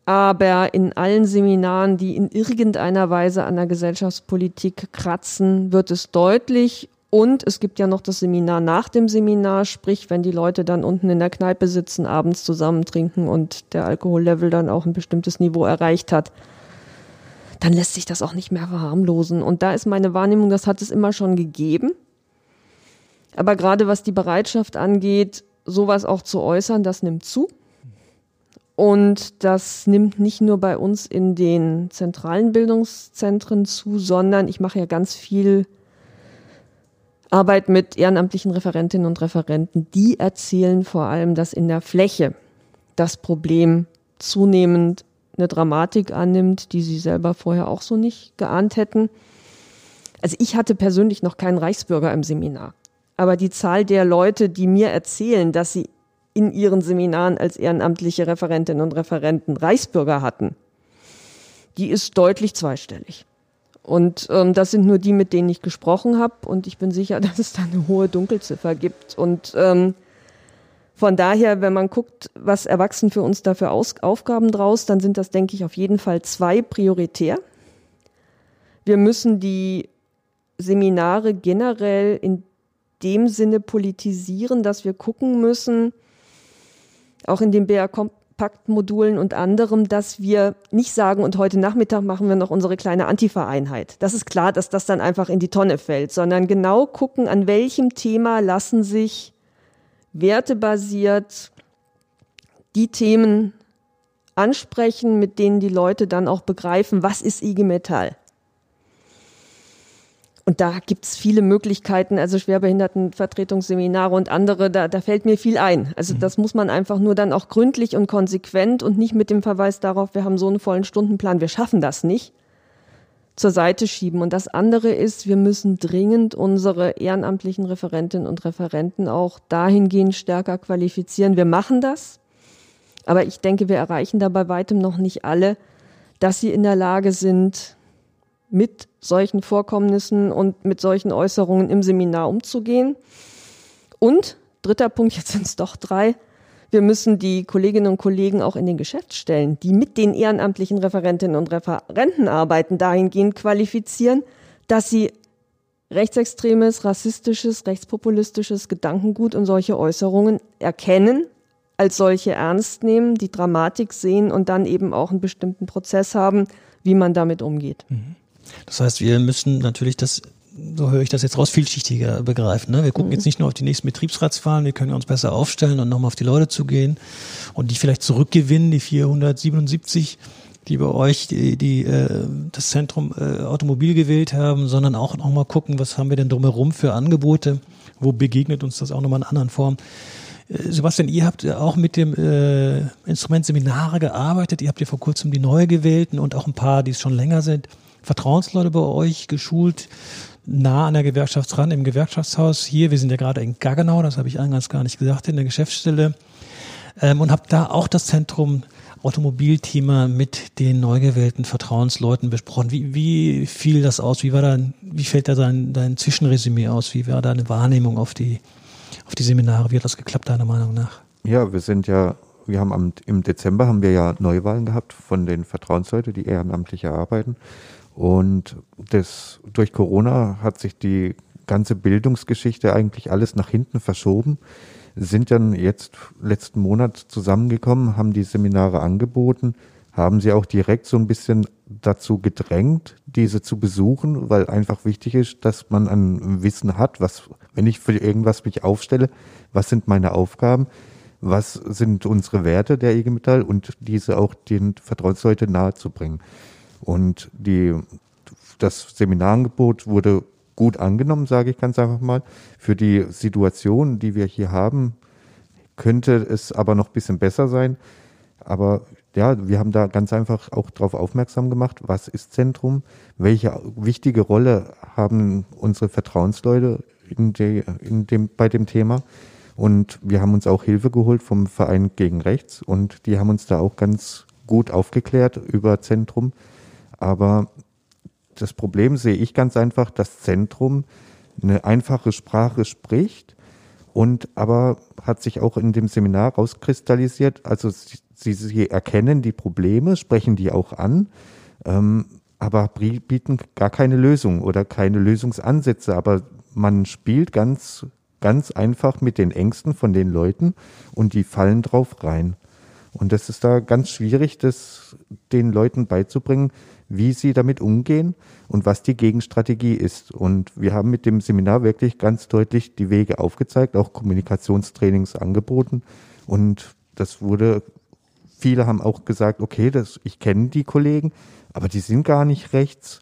Aber in allen Seminaren, die in irgendeiner Weise an der Gesellschaftspolitik kratzen, wird es deutlich und es gibt ja noch das Seminar nach dem Seminar, sprich, wenn die Leute dann unten in der Kneipe sitzen, abends zusammen trinken und der Alkohollevel dann auch ein bestimmtes Niveau erreicht hat, dann lässt sich das auch nicht mehr verharmlosen. Und da ist meine Wahrnehmung, das hat es immer schon gegeben. Aber gerade was die Bereitschaft angeht, sowas auch zu äußern, das nimmt zu. Und das nimmt nicht nur bei uns in den zentralen Bildungszentren zu, sondern ich mache ja ganz viel Arbeit mit ehrenamtlichen Referentinnen und Referenten. Die erzählen vor allem, dass in der Fläche das Problem zunehmend eine Dramatik annimmt, die sie selber vorher auch so nicht geahnt hätten. Also ich hatte persönlich noch keinen Reichsbürger im Seminar. Aber die Zahl der Leute, die mir erzählen, dass sie in ihren Seminaren als ehrenamtliche Referentinnen und Referenten Reichsbürger hatten, die ist deutlich zweistellig. Und ähm, das sind nur die, mit denen ich gesprochen habe. Und ich bin sicher, *laughs* dass es da eine hohe Dunkelziffer gibt. Und ähm, von daher, wenn man guckt, was erwachsen für uns da für Aus Aufgaben draus, dann sind das, denke ich, auf jeden Fall zwei prioritär. Wir müssen die Seminare generell in dem Sinne politisieren, dass wir gucken müssen, auch in den BR-Kompakt-Modulen und anderem, dass wir nicht sagen, und heute Nachmittag machen wir noch unsere kleine Antifa-Einheit. Das ist klar, dass das dann einfach in die Tonne fällt, sondern genau gucken, an welchem Thema lassen sich wertebasiert die Themen ansprechen, mit denen die Leute dann auch begreifen, was ist IG Metall. Und da gibt's viele Möglichkeiten, also Schwerbehindertenvertretungsseminare und andere, da, da fällt mir viel ein. Also mhm. das muss man einfach nur dann auch gründlich und konsequent und nicht mit dem Verweis darauf, wir haben so einen vollen Stundenplan, wir schaffen das nicht, zur Seite schieben. Und das andere ist, wir müssen dringend unsere ehrenamtlichen Referentinnen und Referenten auch dahingehend stärker qualifizieren. Wir machen das, aber ich denke, wir erreichen da bei weitem noch nicht alle, dass sie in der Lage sind, mit solchen Vorkommnissen und mit solchen Äußerungen im Seminar umzugehen. Und dritter Punkt, jetzt sind es doch drei, wir müssen die Kolleginnen und Kollegen auch in den Geschäftsstellen, die mit den ehrenamtlichen Referentinnen und Referenten arbeiten, dahingehend qualifizieren, dass sie rechtsextremes, rassistisches, rechtspopulistisches Gedankengut und solche Äußerungen erkennen, als solche ernst nehmen, die Dramatik sehen und dann eben auch einen bestimmten Prozess haben, wie man damit umgeht. Mhm. Das heißt, wir müssen natürlich das so höre ich das jetzt raus, vielschichtiger begreifen. Ne? Wir gucken mhm. jetzt nicht nur auf die nächsten Betriebsratswahlen, wir können uns besser aufstellen und nochmal auf die Leute zugehen und die vielleicht zurückgewinnen, die 477, die bei euch die, die äh, das Zentrum äh, Automobil gewählt haben, sondern auch nochmal gucken, was haben wir denn drumherum für Angebote, wo begegnet uns das auch nochmal in anderen Formen. Äh, Sebastian, ihr habt auch mit dem äh, Instrument Seminare gearbeitet. Ihr habt ja vor kurzem die neu gewählten und auch ein paar, die es schon länger sind. Vertrauensleute bei euch geschult, nah an der Gewerkschaft ran, im Gewerkschaftshaus hier. Wir sind ja gerade in Gaggenau, das habe ich eingangs gar nicht gesagt, in der Geschäftsstelle. Ähm, und habe da auch das Zentrum Automobilthema mit den neu gewählten Vertrauensleuten besprochen. Wie, wie fiel das aus? Wie war dein, wie fällt da dein, dein Zwischenresümee aus? Wie war deine Wahrnehmung auf die, auf die Seminare? Wie hat das geklappt, deiner Meinung nach? Ja, wir sind ja, wir haben am, im Dezember haben wir ja Neuwahlen gehabt von den Vertrauensleuten, die ehrenamtlich arbeiten. Und das, durch Corona hat sich die ganze Bildungsgeschichte eigentlich alles nach hinten verschoben, sind dann jetzt letzten Monat zusammengekommen, haben die Seminare angeboten, haben sie auch direkt so ein bisschen dazu gedrängt, diese zu besuchen, weil einfach wichtig ist, dass man ein Wissen hat, was, wenn ich für irgendwas mich aufstelle, was sind meine Aufgaben, was sind unsere Werte der IG Metall und diese auch den Vertrauensleuten nahezubringen. Und die, das Seminarangebot wurde gut angenommen, sage ich ganz einfach mal. Für die Situation, die wir hier haben, könnte es aber noch ein bisschen besser sein. Aber ja, wir haben da ganz einfach auch darauf aufmerksam gemacht, was ist Zentrum, welche wichtige Rolle haben unsere Vertrauensleute in, de, in dem, bei dem Thema. Und wir haben uns auch Hilfe geholt vom Verein gegen Rechts und die haben uns da auch ganz gut aufgeklärt über Zentrum. Aber das Problem sehe ich ganz einfach, das Zentrum eine einfache Sprache spricht und aber hat sich auch in dem Seminar rauskristallisiert. Also sie, sie erkennen die Probleme, sprechen die auch an, ähm, aber bieten gar keine Lösung oder keine Lösungsansätze. Aber man spielt ganz, ganz einfach mit den Ängsten von den Leuten und die fallen drauf rein. Und das ist da ganz schwierig, das den Leuten beizubringen, wie sie damit umgehen und was die Gegenstrategie ist. Und wir haben mit dem Seminar wirklich ganz deutlich die Wege aufgezeigt, auch Kommunikationstrainings angeboten. Und das wurde viele haben auch gesagt, okay, das, ich kenne die Kollegen, aber die sind gar nicht rechts.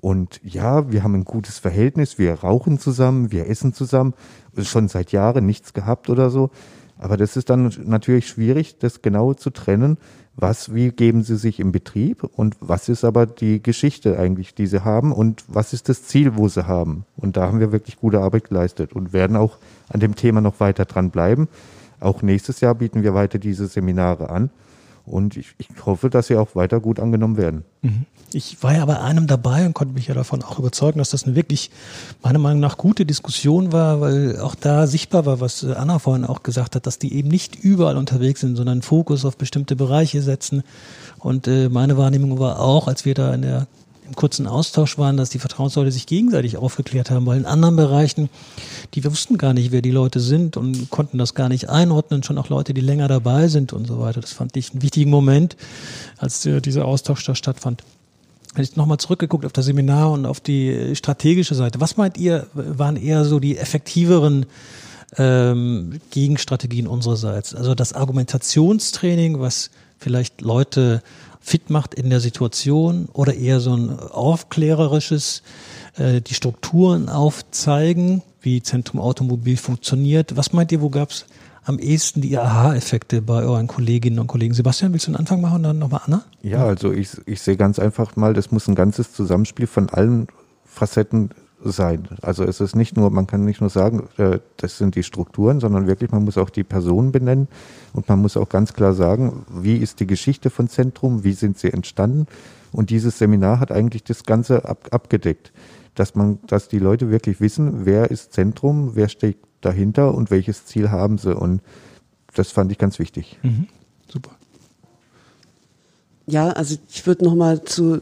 Und ja, wir haben ein gutes Verhältnis, wir rauchen zusammen, wir essen zusammen, schon seit Jahren nichts gehabt oder so. Aber das ist dann natürlich schwierig, das genau zu trennen. Was, wie geben sie sich im Betrieb und was ist aber die Geschichte eigentlich, die sie haben und was ist das Ziel, wo sie haben? Und da haben wir wirklich gute Arbeit geleistet und werden auch an dem Thema noch weiter dran bleiben. Auch nächstes Jahr bieten wir weiter diese Seminare an. Und ich, ich hoffe, dass sie auch weiter gut angenommen werden. Mhm. Ich war ja bei einem dabei und konnte mich ja davon auch überzeugen, dass das eine wirklich meiner Meinung nach gute Diskussion war, weil auch da sichtbar war, was Anna vorhin auch gesagt hat, dass die eben nicht überall unterwegs sind, sondern Fokus auf bestimmte Bereiche setzen. Und äh, meine Wahrnehmung war auch, als wir da in der im kurzen Austausch waren, dass die Vertrauensleute sich gegenseitig aufgeklärt haben, weil in anderen Bereichen, die wussten gar nicht, wer die Leute sind und konnten das gar nicht einordnen, schon auch Leute, die länger dabei sind und so weiter. Das fand ich einen wichtigen Moment, als äh, dieser Austausch da stattfand. Wenn ich nochmal zurückgeguckt auf das Seminar und auf die strategische Seite, was meint ihr, waren eher so die effektiveren ähm, Gegenstrategien unsererseits? Also das Argumentationstraining, was vielleicht Leute fit macht in der Situation oder eher so ein aufklärerisches, äh, die Strukturen aufzeigen, wie Zentrum Automobil funktioniert. Was meint ihr, wo gab es am ehesten die Aha-Effekte bei euren Kolleginnen und Kollegen? Sebastian, willst du einen Anfang machen und dann nochmal Anna? Ja, also ich, ich sehe ganz einfach mal, das muss ein ganzes Zusammenspiel von allen Facetten sein. Also es ist nicht nur, man kann nicht nur sagen, äh, das sind die Strukturen, sondern wirklich, man muss auch die Personen benennen und man muss auch ganz klar sagen, wie ist die Geschichte von Zentrum, wie sind sie entstanden. Und dieses Seminar hat eigentlich das Ganze ab, abgedeckt, dass man, dass die Leute wirklich wissen, wer ist Zentrum, wer steht dahinter und welches Ziel haben sie. Und das fand ich ganz wichtig. Mhm. Super. Ja, also ich würde noch mal zu,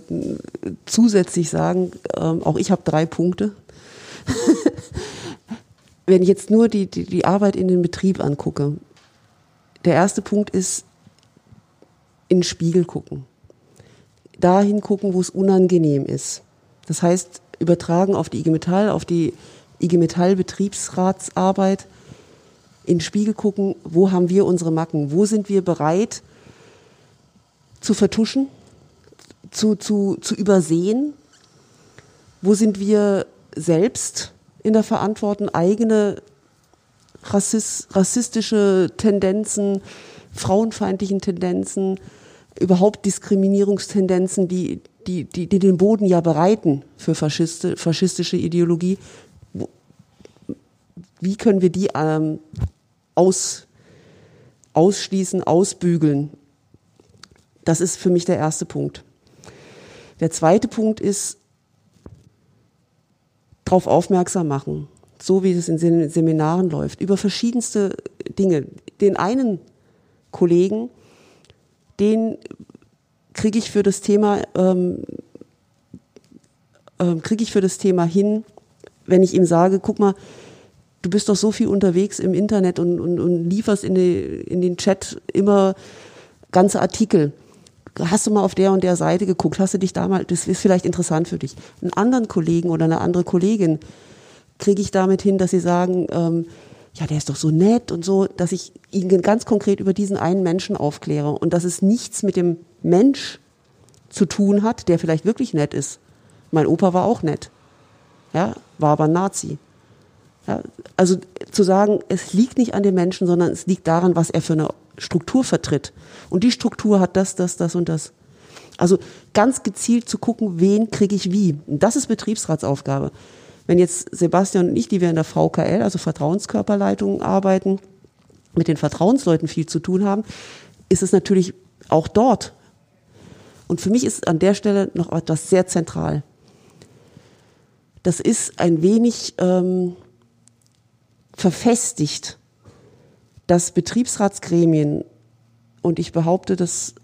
zusätzlich sagen, ähm, auch ich habe drei Punkte. *laughs* Wenn ich jetzt nur die, die, die Arbeit in den Betrieb angucke, der erste Punkt ist in den Spiegel gucken. Dahin gucken, wo es unangenehm ist. Das heißt, übertragen auf die IG Metall, auf die IG Metall Betriebsratsarbeit, in den Spiegel gucken, wo haben wir unsere Macken, wo sind wir bereit, zu vertuschen, zu, zu, zu übersehen? Wo sind wir selbst in der Verantwortung, eigene Rassist, rassistische Tendenzen, frauenfeindlichen Tendenzen, überhaupt Diskriminierungstendenzen, die, die, die, die den Boden ja bereiten für Faschiste, faschistische Ideologie. Wie können wir die ähm, aus, ausschließen, ausbügeln? Das ist für mich der erste Punkt. Der zweite Punkt ist, darauf aufmerksam machen, so wie es in Seminaren läuft, über verschiedenste Dinge. Den einen Kollegen, den kriege ich für das Thema ähm, ähm, kriege ich für das Thema hin, wenn ich ihm sage, guck mal, du bist doch so viel unterwegs im Internet und, und, und lieferst in, die, in den Chat immer ganze Artikel. Hast du mal auf der und der Seite geguckt, hast du dich da mal, das ist vielleicht interessant für dich. Einen anderen Kollegen oder eine andere Kollegin kriege ich damit hin, dass sie sagen, ähm, ja, der ist doch so nett und so, dass ich ihnen ganz konkret über diesen einen Menschen aufkläre. Und dass es nichts mit dem Mensch zu tun hat, der vielleicht wirklich nett ist. Mein Opa war auch nett. Ja, war aber Nazi. Ja, also zu sagen, es liegt nicht an dem Menschen, sondern es liegt daran, was er für eine Struktur vertritt. Und die Struktur hat das, das, das und das. Also ganz gezielt zu gucken, wen kriege ich wie. Und das ist Betriebsratsaufgabe. Wenn jetzt Sebastian und ich, die wir in der VKL, also Vertrauenskörperleitung arbeiten, mit den Vertrauensleuten viel zu tun haben, ist es natürlich auch dort. Und für mich ist an der Stelle noch etwas sehr zentral. Das ist ein wenig ähm, verfestigt, dass Betriebsratsgremien, und ich behaupte, das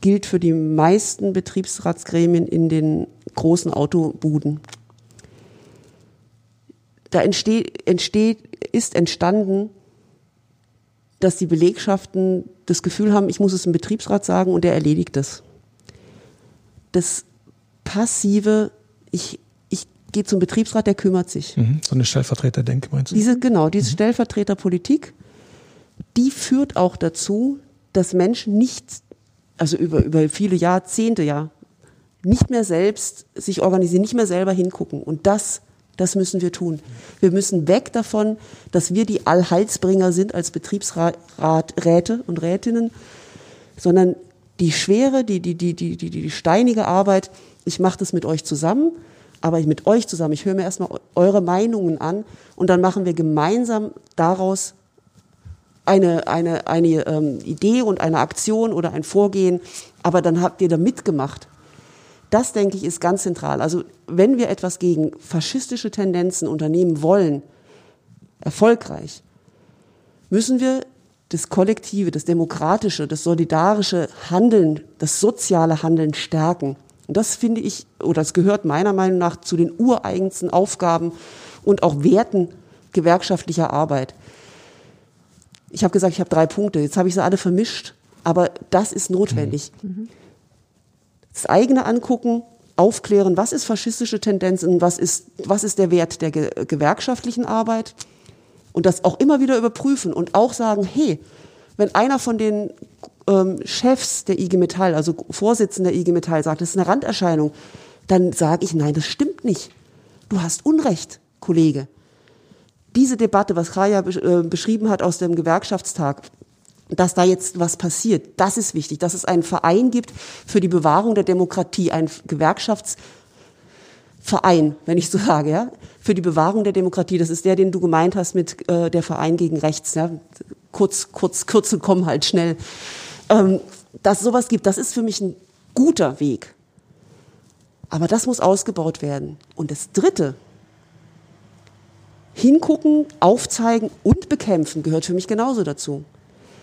gilt für die meisten Betriebsratsgremien in den großen Autobuden, da entsteht, entsteht, ist entstanden, dass die Belegschaften das Gefühl haben, ich muss es im Betriebsrat sagen und der erledigt es. Das passive, ich geht zum Betriebsrat, der kümmert sich. Mhm, so eine Stellvertreterdenke meinst du? Diese, genau, diese mhm. Stellvertreterpolitik, die führt auch dazu, dass Menschen nicht also über, über viele Jahrzehnte ja, nicht mehr selbst sich organisieren, nicht mehr selber hingucken. Und das, das müssen wir tun. Wir müssen weg davon, dass wir die Allheilsbringer sind als Betriebsräte und Rätinnen, sondern die schwere, die, die, die, die, die, die steinige Arbeit, ich mache das mit euch zusammen, aber mit euch zusammen, ich höre mir erstmal eure Meinungen an und dann machen wir gemeinsam daraus eine, eine, eine ähm, Idee und eine Aktion oder ein Vorgehen, aber dann habt ihr da mitgemacht. Das, denke ich, ist ganz zentral. Also wenn wir etwas gegen faschistische Tendenzen unternehmen wollen, erfolgreich, müssen wir das kollektive, das demokratische, das solidarische Handeln, das soziale Handeln stärken. Und das finde ich, oder das gehört meiner Meinung nach zu den ureigensten Aufgaben und auch Werten gewerkschaftlicher Arbeit. Ich habe gesagt, ich habe drei Punkte. Jetzt habe ich sie alle vermischt, aber das ist notwendig. Mhm. Das eigene angucken, aufklären, was ist faschistische Tendenzen, was ist, was ist der Wert der ge gewerkschaftlichen Arbeit und das auch immer wieder überprüfen und auch sagen, hey, wenn einer von den ähm, Chefs der IG Metall, also Vorsitzender der IG Metall sagt, das ist eine Randerscheinung, dann sage ich, nein, das stimmt nicht. Du hast Unrecht, Kollege diese Debatte, was Kaya äh, beschrieben hat aus dem Gewerkschaftstag, dass da jetzt was passiert, das ist wichtig, dass es einen Verein gibt für die Bewahrung der Demokratie, ein Gewerkschaftsverein, wenn ich so sage, ja, für die Bewahrung der Demokratie. Das ist der, den du gemeint hast mit äh, der Verein gegen Rechts. Ja. Kurz, kurz, kurz kommen halt schnell. Ähm, dass sowas gibt, das ist für mich ein guter Weg. Aber das muss ausgebaut werden. Und das Dritte, Hingucken, aufzeigen und bekämpfen gehört für mich genauso dazu.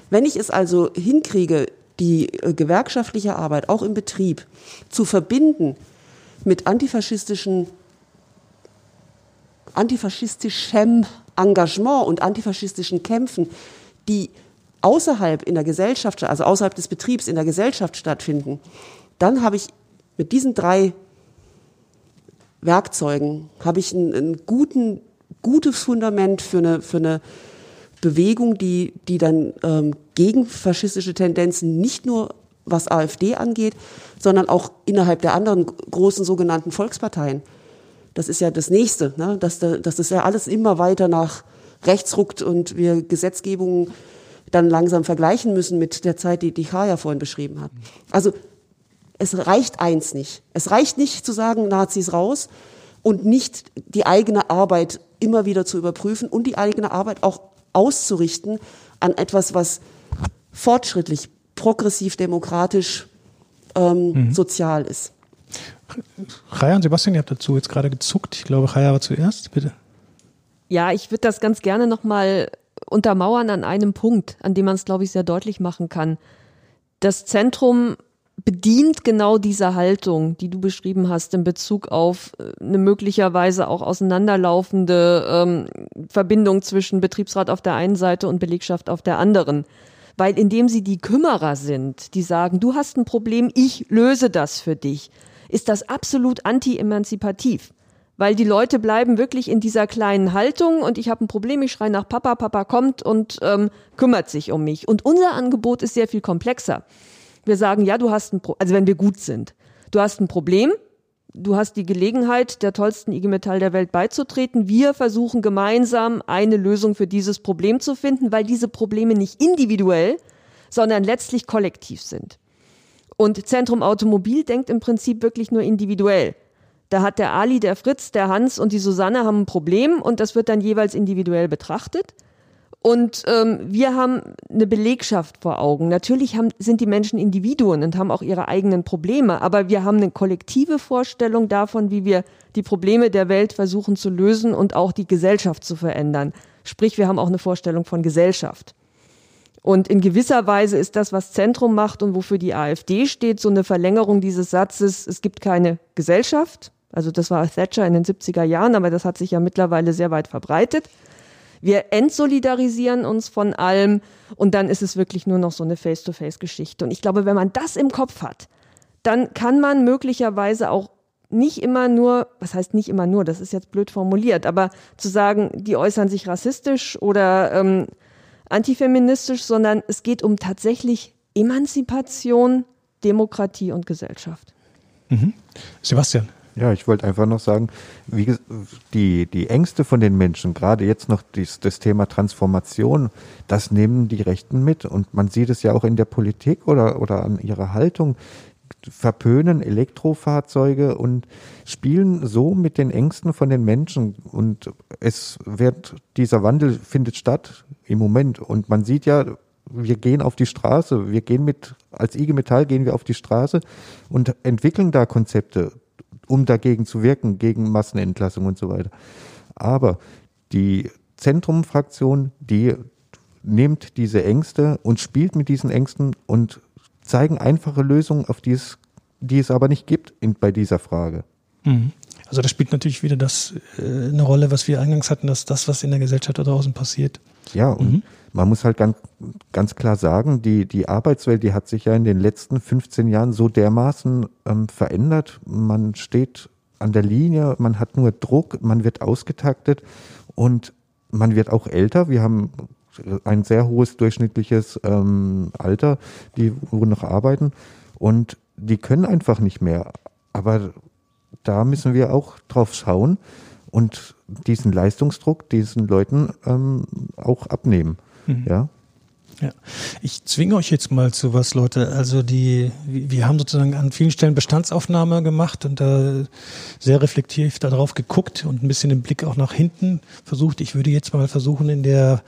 Wenn ich es also hinkriege, die äh, gewerkschaftliche Arbeit auch im Betrieb zu verbinden mit antifaschistischen antifaschistischem Engagement und antifaschistischen Kämpfen, die außerhalb in der Gesellschaft, also außerhalb des Betriebs in der Gesellschaft stattfinden, dann habe ich mit diesen drei Werkzeugen habe ich einen, einen guten gutes Fundament für eine, für eine Bewegung, die, die dann ähm, gegen faschistische Tendenzen nicht nur was AfD angeht, sondern auch innerhalb der anderen großen sogenannten Volksparteien. Das ist ja das Nächste, ne? dass, da, dass das ja alles immer weiter nach rechts ruckt und wir Gesetzgebungen dann langsam vergleichen müssen mit der Zeit, die die Chaya vorhin beschrieben hat. Also es reicht eins nicht. Es reicht nicht zu sagen, Nazis raus und nicht die eigene Arbeit immer wieder zu überprüfen und die eigene Arbeit auch auszurichten an etwas, was fortschrittlich, progressiv, demokratisch, ähm, mhm. sozial ist. Chaya und Sebastian, ihr habt dazu jetzt gerade gezuckt. Ich glaube, Chaya war zuerst, bitte. Ja, ich würde das ganz gerne nochmal untermauern an einem Punkt, an dem man es, glaube ich, sehr deutlich machen kann. Das Zentrum bedient genau diese Haltung, die du beschrieben hast in Bezug auf äh, eine möglicherweise auch auseinanderlaufende ähm, Verbindung zwischen Betriebsrat auf der einen Seite und Belegschaft auf der anderen. Weil indem sie die Kümmerer sind, die sagen, du hast ein Problem, ich löse das für dich, ist das absolut anti-emanzipativ. Weil die Leute bleiben wirklich in dieser kleinen Haltung und ich habe ein Problem, ich schreie nach Papa, Papa kommt und ähm, kümmert sich um mich. Und unser Angebot ist sehr viel komplexer. Wir sagen, ja, du hast ein Pro also wenn wir gut sind. Du hast ein Problem, du hast die Gelegenheit, der tollsten IG Metall der Welt beizutreten. Wir versuchen gemeinsam eine Lösung für dieses Problem zu finden, weil diese Probleme nicht individuell, sondern letztlich kollektiv sind. Und Zentrum Automobil denkt im Prinzip wirklich nur individuell. Da hat der Ali, der Fritz, der Hans und die Susanne haben ein Problem und das wird dann jeweils individuell betrachtet. Und ähm, wir haben eine Belegschaft vor Augen. Natürlich haben, sind die Menschen Individuen und haben auch ihre eigenen Probleme, aber wir haben eine kollektive Vorstellung davon, wie wir die Probleme der Welt versuchen zu lösen und auch die Gesellschaft zu verändern. Sprich, wir haben auch eine Vorstellung von Gesellschaft. Und in gewisser Weise ist das, was Zentrum macht und wofür die AfD steht, so eine Verlängerung dieses Satzes, es gibt keine Gesellschaft. Also das war Thatcher in den 70er Jahren, aber das hat sich ja mittlerweile sehr weit verbreitet. Wir entsolidarisieren uns von allem und dann ist es wirklich nur noch so eine Face-to-Face-Geschichte. Und ich glaube, wenn man das im Kopf hat, dann kann man möglicherweise auch nicht immer nur, was heißt nicht immer nur, das ist jetzt blöd formuliert, aber zu sagen, die äußern sich rassistisch oder ähm, antifeministisch, sondern es geht um tatsächlich Emanzipation Demokratie und Gesellschaft. Mhm. Sebastian. Ja, ich wollte einfach noch sagen, wie die, die Ängste von den Menschen, gerade jetzt noch dies, das Thema Transformation, das nehmen die Rechten mit. Und man sieht es ja auch in der Politik oder, oder an ihrer Haltung verpönen Elektrofahrzeuge und spielen so mit den Ängsten von den Menschen. Und es wird, dieser Wandel findet statt im Moment. Und man sieht ja, wir gehen auf die Straße, wir gehen mit, als IG Metall gehen wir auf die Straße und entwickeln da Konzepte, um dagegen zu wirken, gegen Massenentlassung und so weiter. Aber die Zentrumfraktion, die nimmt diese Ängste und spielt mit diesen Ängsten und zeigen einfache Lösungen, auf die es, die es aber nicht gibt in, bei dieser Frage. Mhm. Also da spielt natürlich wieder das äh, eine Rolle, was wir eingangs hatten, dass das, was in der Gesellschaft da draußen passiert. Ja, und mhm. man muss halt ganz, ganz klar sagen, die, die Arbeitswelt, die hat sich ja in den letzten 15 Jahren so dermaßen ähm, verändert. Man steht an der Linie, man hat nur Druck, man wird ausgetaktet und man wird auch älter. Wir haben ein sehr hohes durchschnittliches ähm, Alter, die wo noch arbeiten und die können einfach nicht mehr. Aber da müssen wir auch drauf schauen und diesen Leistungsdruck diesen Leuten ähm, auch abnehmen. Mhm. Ja. Ja, ich zwinge euch jetzt mal zu was, Leute. Also die, wir haben sozusagen an vielen Stellen Bestandsaufnahme gemacht und da sehr reflektiv darauf geguckt und ein bisschen den Blick auch nach hinten versucht. Ich würde jetzt mal versuchen, in der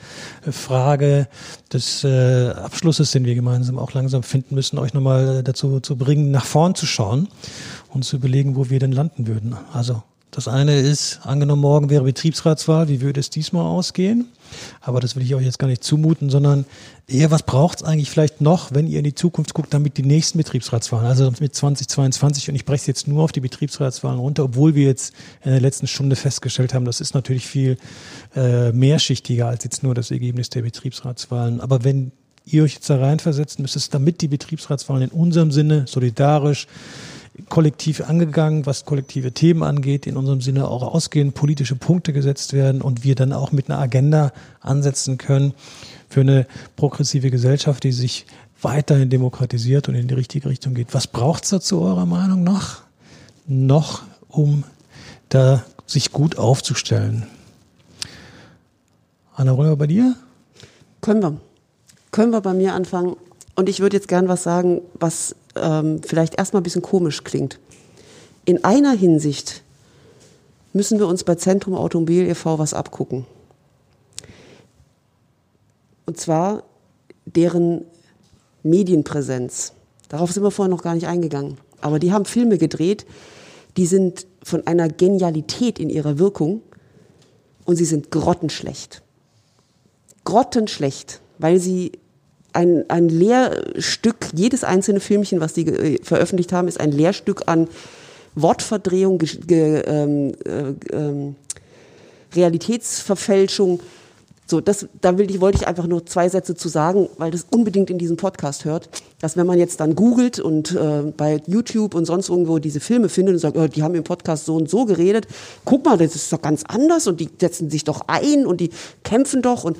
Frage des äh, Abschlusses, den wir gemeinsam auch langsam finden müssen, euch nochmal dazu zu bringen, nach vorn zu schauen und zu überlegen, wo wir denn landen würden. Also das eine ist, angenommen morgen wäre Betriebsratswahl, wie würde es diesmal ausgehen? Aber das will ich euch jetzt gar nicht zumuten, sondern eher, was braucht es eigentlich vielleicht noch, wenn ihr in die Zukunft guckt, damit die nächsten Betriebsratswahlen, also mit 2022, und ich breche jetzt nur auf die Betriebsratswahlen runter, obwohl wir jetzt in der letzten Stunde festgestellt haben, das ist natürlich viel äh, mehrschichtiger als jetzt nur das Ergebnis der Betriebsratswahlen. Aber wenn ihr euch jetzt da reinversetzt, müsst damit die Betriebsratswahlen in unserem Sinne solidarisch kollektiv angegangen, was kollektive Themen angeht, in unserem Sinne auch ausgehend politische Punkte gesetzt werden und wir dann auch mit einer Agenda ansetzen können für eine progressive Gesellschaft, die sich weiterhin demokratisiert und in die richtige Richtung geht. Was braucht es dazu eurer Meinung noch? Noch, um da sich gut aufzustellen. Anna, wir bei dir? Können wir. Können wir bei mir anfangen. Und ich würde jetzt gern was sagen, was ähm, vielleicht erstmal ein bisschen komisch klingt. In einer Hinsicht müssen wir uns bei Zentrum Automobil e.V. was abgucken. Und zwar deren Medienpräsenz. Darauf sind wir vorher noch gar nicht eingegangen. Aber die haben Filme gedreht, die sind von einer Genialität in ihrer Wirkung und sie sind grottenschlecht. Grottenschlecht, weil sie ein, ein Lehrstück, jedes einzelne Filmchen, was die äh, veröffentlicht haben, ist ein Lehrstück an Wortverdrehung, ge, ge, ähm, äh, ähm, Realitätsverfälschung. So, das, da will ich, wollte ich einfach nur zwei Sätze zu sagen, weil das unbedingt in diesem Podcast hört, dass wenn man jetzt dann googelt und äh, bei YouTube und sonst irgendwo diese Filme findet und sagt, oh, die haben im Podcast so und so geredet, guck mal, das ist doch ganz anders und die setzen sich doch ein und die kämpfen doch und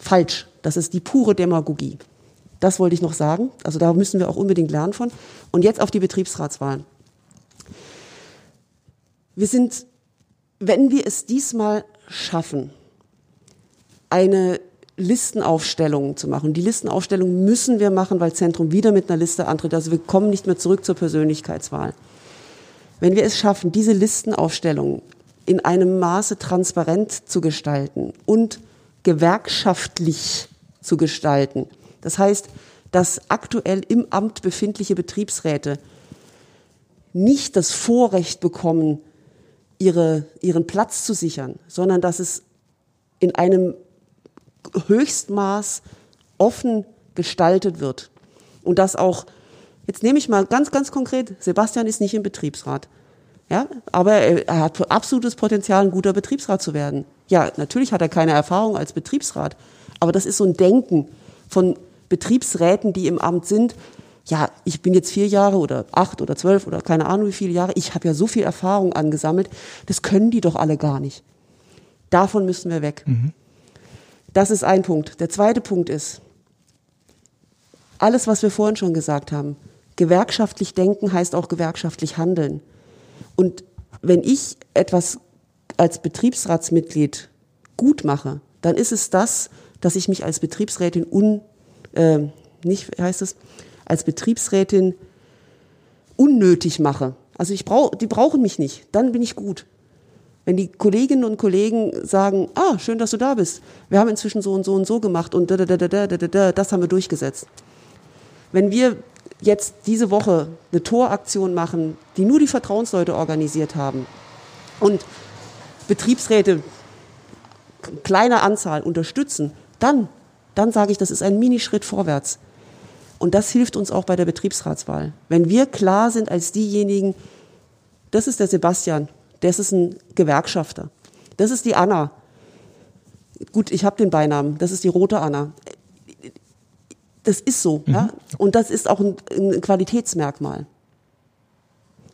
falsch. Das ist die pure Demagogie. Das wollte ich noch sagen. Also da müssen wir auch unbedingt lernen von. Und jetzt auf die Betriebsratswahlen. Wir sind, wenn wir es diesmal schaffen, eine Listenaufstellung zu machen. Die Listenaufstellung müssen wir machen, weil Zentrum wieder mit einer Liste antritt. Also wir kommen nicht mehr zurück zur Persönlichkeitswahl. Wenn wir es schaffen, diese Listenaufstellung in einem Maße transparent zu gestalten und gewerkschaftlich zu gestalten. Das heißt, dass aktuell im Amt befindliche Betriebsräte nicht das Vorrecht bekommen, ihre, ihren Platz zu sichern, sondern dass es in einem Höchstmaß offen gestaltet wird. Und dass auch, jetzt nehme ich mal ganz, ganz konkret, Sebastian ist nicht im Betriebsrat. Ja, aber er, hat absolutes Potenzial, ein guter Betriebsrat zu werden. Ja, natürlich hat er keine Erfahrung als Betriebsrat, aber das ist so ein Denken von Betriebsräten, die im Amt sind. Ja, ich bin jetzt vier Jahre oder acht oder zwölf oder keine Ahnung wie viele Jahre. Ich habe ja so viel Erfahrung angesammelt. Das können die doch alle gar nicht. Davon müssen wir weg. Mhm. Das ist ein Punkt. Der zweite Punkt ist, alles, was wir vorhin schon gesagt haben. Gewerkschaftlich denken heißt auch gewerkschaftlich handeln. Und wenn ich etwas als Betriebsratsmitglied gut mache, dann ist es das, dass ich mich als Betriebsrätin un, äh, nicht heißt es, als Betriebsrätin unnötig mache. Also ich brauche, die brauchen mich nicht, dann bin ich gut. Wenn die Kolleginnen und Kollegen sagen, ah, schön, dass du da bist. Wir haben inzwischen so und so und so gemacht und da, da, da, da, da, da, das haben wir durchgesetzt. Wenn wir jetzt diese Woche eine Toraktion machen, die nur die Vertrauensleute organisiert haben und Betriebsräte kleiner Anzahl unterstützen, dann, dann sage ich, das ist ein Minischritt vorwärts. Und das hilft uns auch bei der Betriebsratswahl. Wenn wir klar sind als diejenigen, das ist der Sebastian, das ist ein Gewerkschafter, das ist die Anna. Gut, ich habe den Beinamen, das ist die rote Anna. Das ist so, mhm. ja. Und das ist auch ein, ein Qualitätsmerkmal.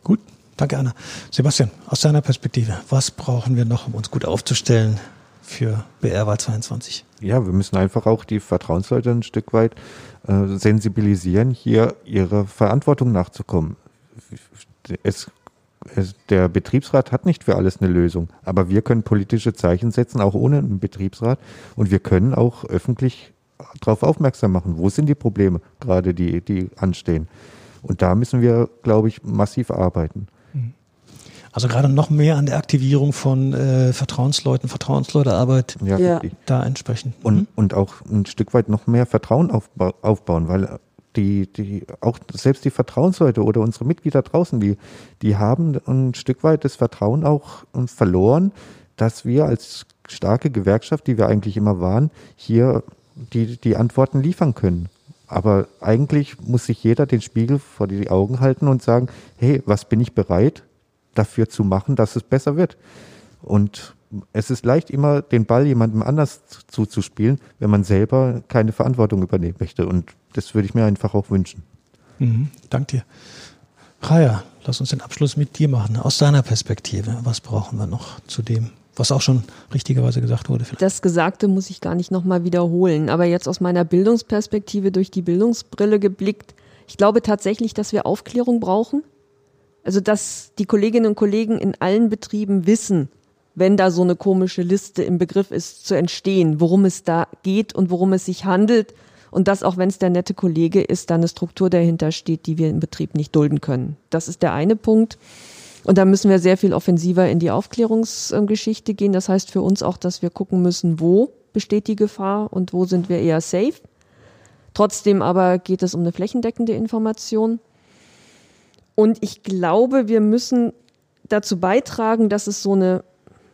Gut, danke Anna. Sebastian, aus deiner Perspektive, was brauchen wir noch, um uns gut aufzustellen für BR-Wahl 22? Ja, wir müssen einfach auch die Vertrauensleute ein Stück weit äh, sensibilisieren, hier ihrer Verantwortung nachzukommen. Es, es, der Betriebsrat hat nicht für alles eine Lösung, aber wir können politische Zeichen setzen, auch ohne einen Betriebsrat. Und wir können auch öffentlich darauf aufmerksam machen, wo sind die Probleme, gerade die, die anstehen. Und da müssen wir, glaube ich, massiv arbeiten. Also gerade noch mehr an der Aktivierung von äh, Vertrauensleuten, Vertrauensleutearbeit ja, ja. da entsprechend. Und, mhm. und auch ein Stück weit noch mehr Vertrauen aufba aufbauen, weil die, die, auch selbst die Vertrauensleute oder unsere Mitglieder draußen, die, die haben ein Stück weit das Vertrauen auch verloren, dass wir als starke Gewerkschaft, die wir eigentlich immer waren, hier die, die Antworten liefern können. Aber eigentlich muss sich jeder den Spiegel vor die Augen halten und sagen, hey, was bin ich bereit? dafür zu machen, dass es besser wird. Und es ist leicht, immer den Ball jemandem anders zuzuspielen, wenn man selber keine Verantwortung übernehmen möchte. Und das würde ich mir einfach auch wünschen. Mhm, dank dir. Raya, lass uns den Abschluss mit dir machen. Aus deiner Perspektive, was brauchen wir noch zu dem, was auch schon richtigerweise gesagt wurde? Vielleicht? Das Gesagte muss ich gar nicht nochmal wiederholen. Aber jetzt aus meiner Bildungsperspektive durch die Bildungsbrille geblickt, ich glaube tatsächlich, dass wir Aufklärung brauchen also, dass die Kolleginnen und Kollegen in allen Betrieben wissen, wenn da so eine komische Liste im Begriff ist zu entstehen, worum es da geht und worum es sich handelt und dass auch wenn es der nette Kollege ist, da eine Struktur dahinter steht, die wir im Betrieb nicht dulden können. Das ist der eine Punkt. Und da müssen wir sehr viel offensiver in die Aufklärungsgeschichte gehen. Das heißt für uns auch, dass wir gucken müssen, wo besteht die Gefahr und wo sind wir eher safe. Trotzdem aber geht es um eine flächendeckende Information. Und ich glaube, wir müssen dazu beitragen, dass es so eine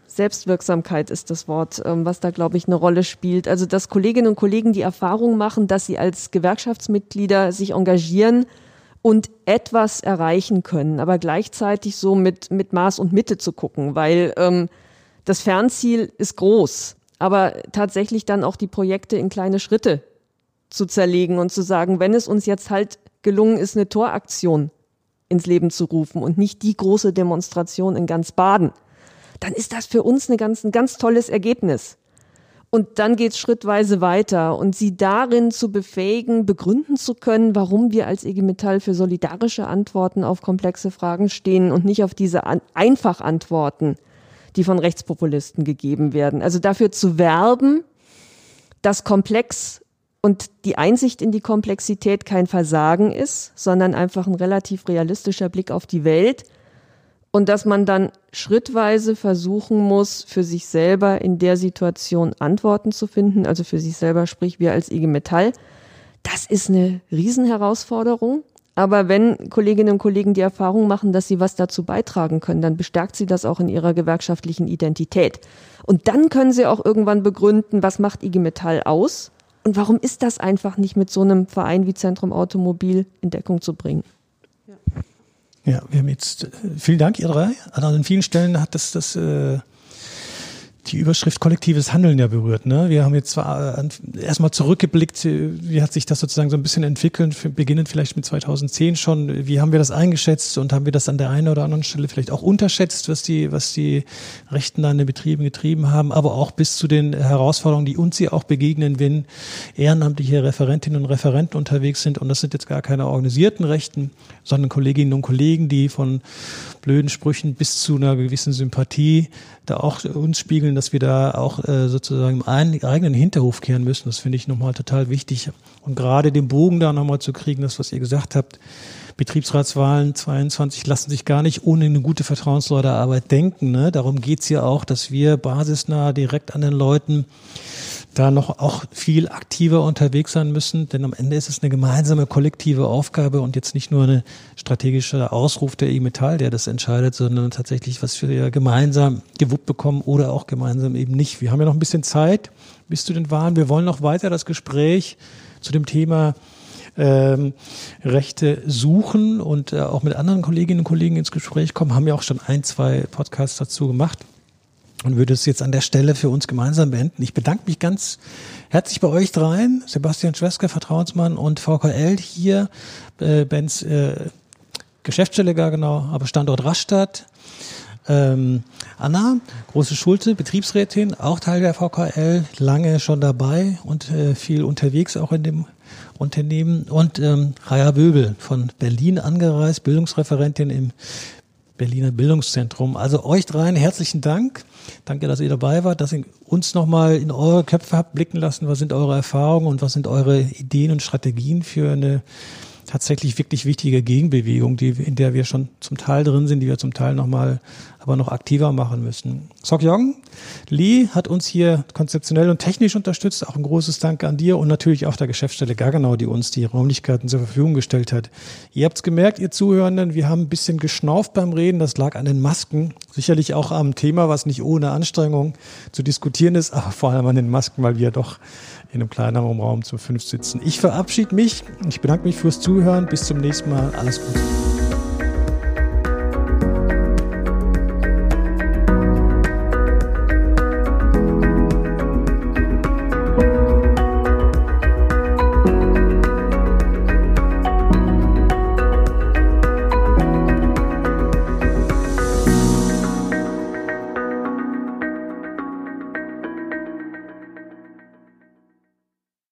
Selbstwirksamkeit ist das Wort, ähm, was da, glaube ich, eine Rolle spielt. Also, dass Kolleginnen und Kollegen die Erfahrung machen, dass sie als Gewerkschaftsmitglieder sich engagieren und etwas erreichen können, aber gleichzeitig so mit, mit Maß und Mitte zu gucken, weil ähm, das Fernziel ist groß, aber tatsächlich dann auch die Projekte in kleine Schritte zu zerlegen und zu sagen, wenn es uns jetzt halt gelungen ist, eine Toraktion ins Leben zu rufen und nicht die große Demonstration in ganz Baden, dann ist das für uns eine ganz, ein ganz tolles Ergebnis. Und dann geht es schrittweise weiter und sie darin zu befähigen, begründen zu können, warum wir als IG Metall für solidarische Antworten auf komplexe Fragen stehen und nicht auf diese An Einfachantworten, die von Rechtspopulisten gegeben werden. Also dafür zu werben, dass komplex und die Einsicht in die Komplexität kein Versagen ist, sondern einfach ein relativ realistischer Blick auf die Welt und dass man dann schrittweise versuchen muss, für sich selber in der Situation Antworten zu finden, also für sich selber, sprich wir als IG Metall. Das ist eine Riesenherausforderung. Aber wenn Kolleginnen und Kollegen die Erfahrung machen, dass sie was dazu beitragen können, dann bestärkt sie das auch in ihrer gewerkschaftlichen Identität. Und dann können sie auch irgendwann begründen, was macht IG Metall aus und warum ist das einfach nicht mit so einem Verein wie Zentrum Automobil in Deckung zu bringen? Ja, ja wir haben jetzt, äh, vielen Dank, ihr drei. An vielen Stellen hat das, das äh, die Überschrift kollektives Handeln ja berührt. Ne? Wir haben jetzt zwar äh, erstmal zurückgeblickt, äh, wie hat sich das sozusagen so ein bisschen entwickelt, beginnend vielleicht mit 2010 schon. Wie haben wir das eingeschätzt und haben wir das an der einen oder anderen Stelle vielleicht auch unterschätzt, was die, was die Rechten da in den Betrieben getrieben haben, aber auch bis zu den Herausforderungen, die uns hier auch begegnen, wenn ehrenamtliche Referentinnen und Referenten unterwegs sind. Und das sind jetzt gar keine organisierten Rechten, sondern Kolleginnen und Kollegen, die von blöden Sprüchen bis zu einer gewissen Sympathie da auch uns spiegeln, dass wir da auch äh, sozusagen im eigenen Hinterhof kehren müssen. Das finde ich nochmal total wichtig. Und gerade den Bogen da nochmal zu kriegen, das, was ihr gesagt habt, Betriebsratswahlen 22 lassen sich gar nicht ohne eine gute Vertrauensleutearbeit denken. Ne? Darum geht's ja auch, dass wir basisnah direkt an den Leuten da noch auch viel aktiver unterwegs sein müssen, denn am Ende ist es eine gemeinsame kollektive Aufgabe und jetzt nicht nur ein strategischer Ausruf der E-Metall, der das entscheidet, sondern tatsächlich, was wir gemeinsam gewuppt bekommen oder auch gemeinsam eben nicht. Wir haben ja noch ein bisschen Zeit bis zu den Wahlen. Wir wollen noch weiter das Gespräch zu dem Thema ähm, Rechte suchen und äh, auch mit anderen Kolleginnen und Kollegen ins Gespräch kommen, haben ja auch schon ein, zwei Podcasts dazu gemacht und würde es jetzt an der Stelle für uns gemeinsam beenden. Ich bedanke mich ganz herzlich bei euch dreien, Sebastian Schwesker, Vertrauensmann und VKL hier, äh, Benz äh, Geschäftsstelle gar genau, aber Standort Rastatt. Ähm, Anna, große Schulte, Betriebsrätin, auch Teil der VKL, lange schon dabei und äh, viel unterwegs auch in dem Unternehmen. Und ähm, Raya Böbel von Berlin angereist, Bildungsreferentin im Berliner Bildungszentrum. Also euch dreien herzlichen Dank. Danke, dass ihr dabei wart, dass ihr uns nochmal in eure Köpfe habt blicken lassen. Was sind eure Erfahrungen und was sind eure Ideen und Strategien für eine tatsächlich wirklich wichtige Gegenbewegung, die, in der wir schon zum Teil drin sind, die wir zum Teil nochmal aber noch aktiver machen müssen. Sok Yong, Lee hat uns hier konzeptionell und technisch unterstützt. Auch ein großes Dank an dir und natürlich auch der Geschäftsstelle Gaggenau, die uns die Räumlichkeiten zur Verfügung gestellt hat. Ihr habt's gemerkt, ihr Zuhörenden, wir haben ein bisschen geschnauft beim Reden. Das lag an den Masken. Sicherlich auch am Thema, was nicht ohne Anstrengung zu diskutieren ist, aber vor allem an den Masken, weil wir doch in einem kleineren Raum zum fünf sitzen. Ich verabschiede mich. Ich bedanke mich fürs Zuhören. Bis zum nächsten Mal. Alles Gute.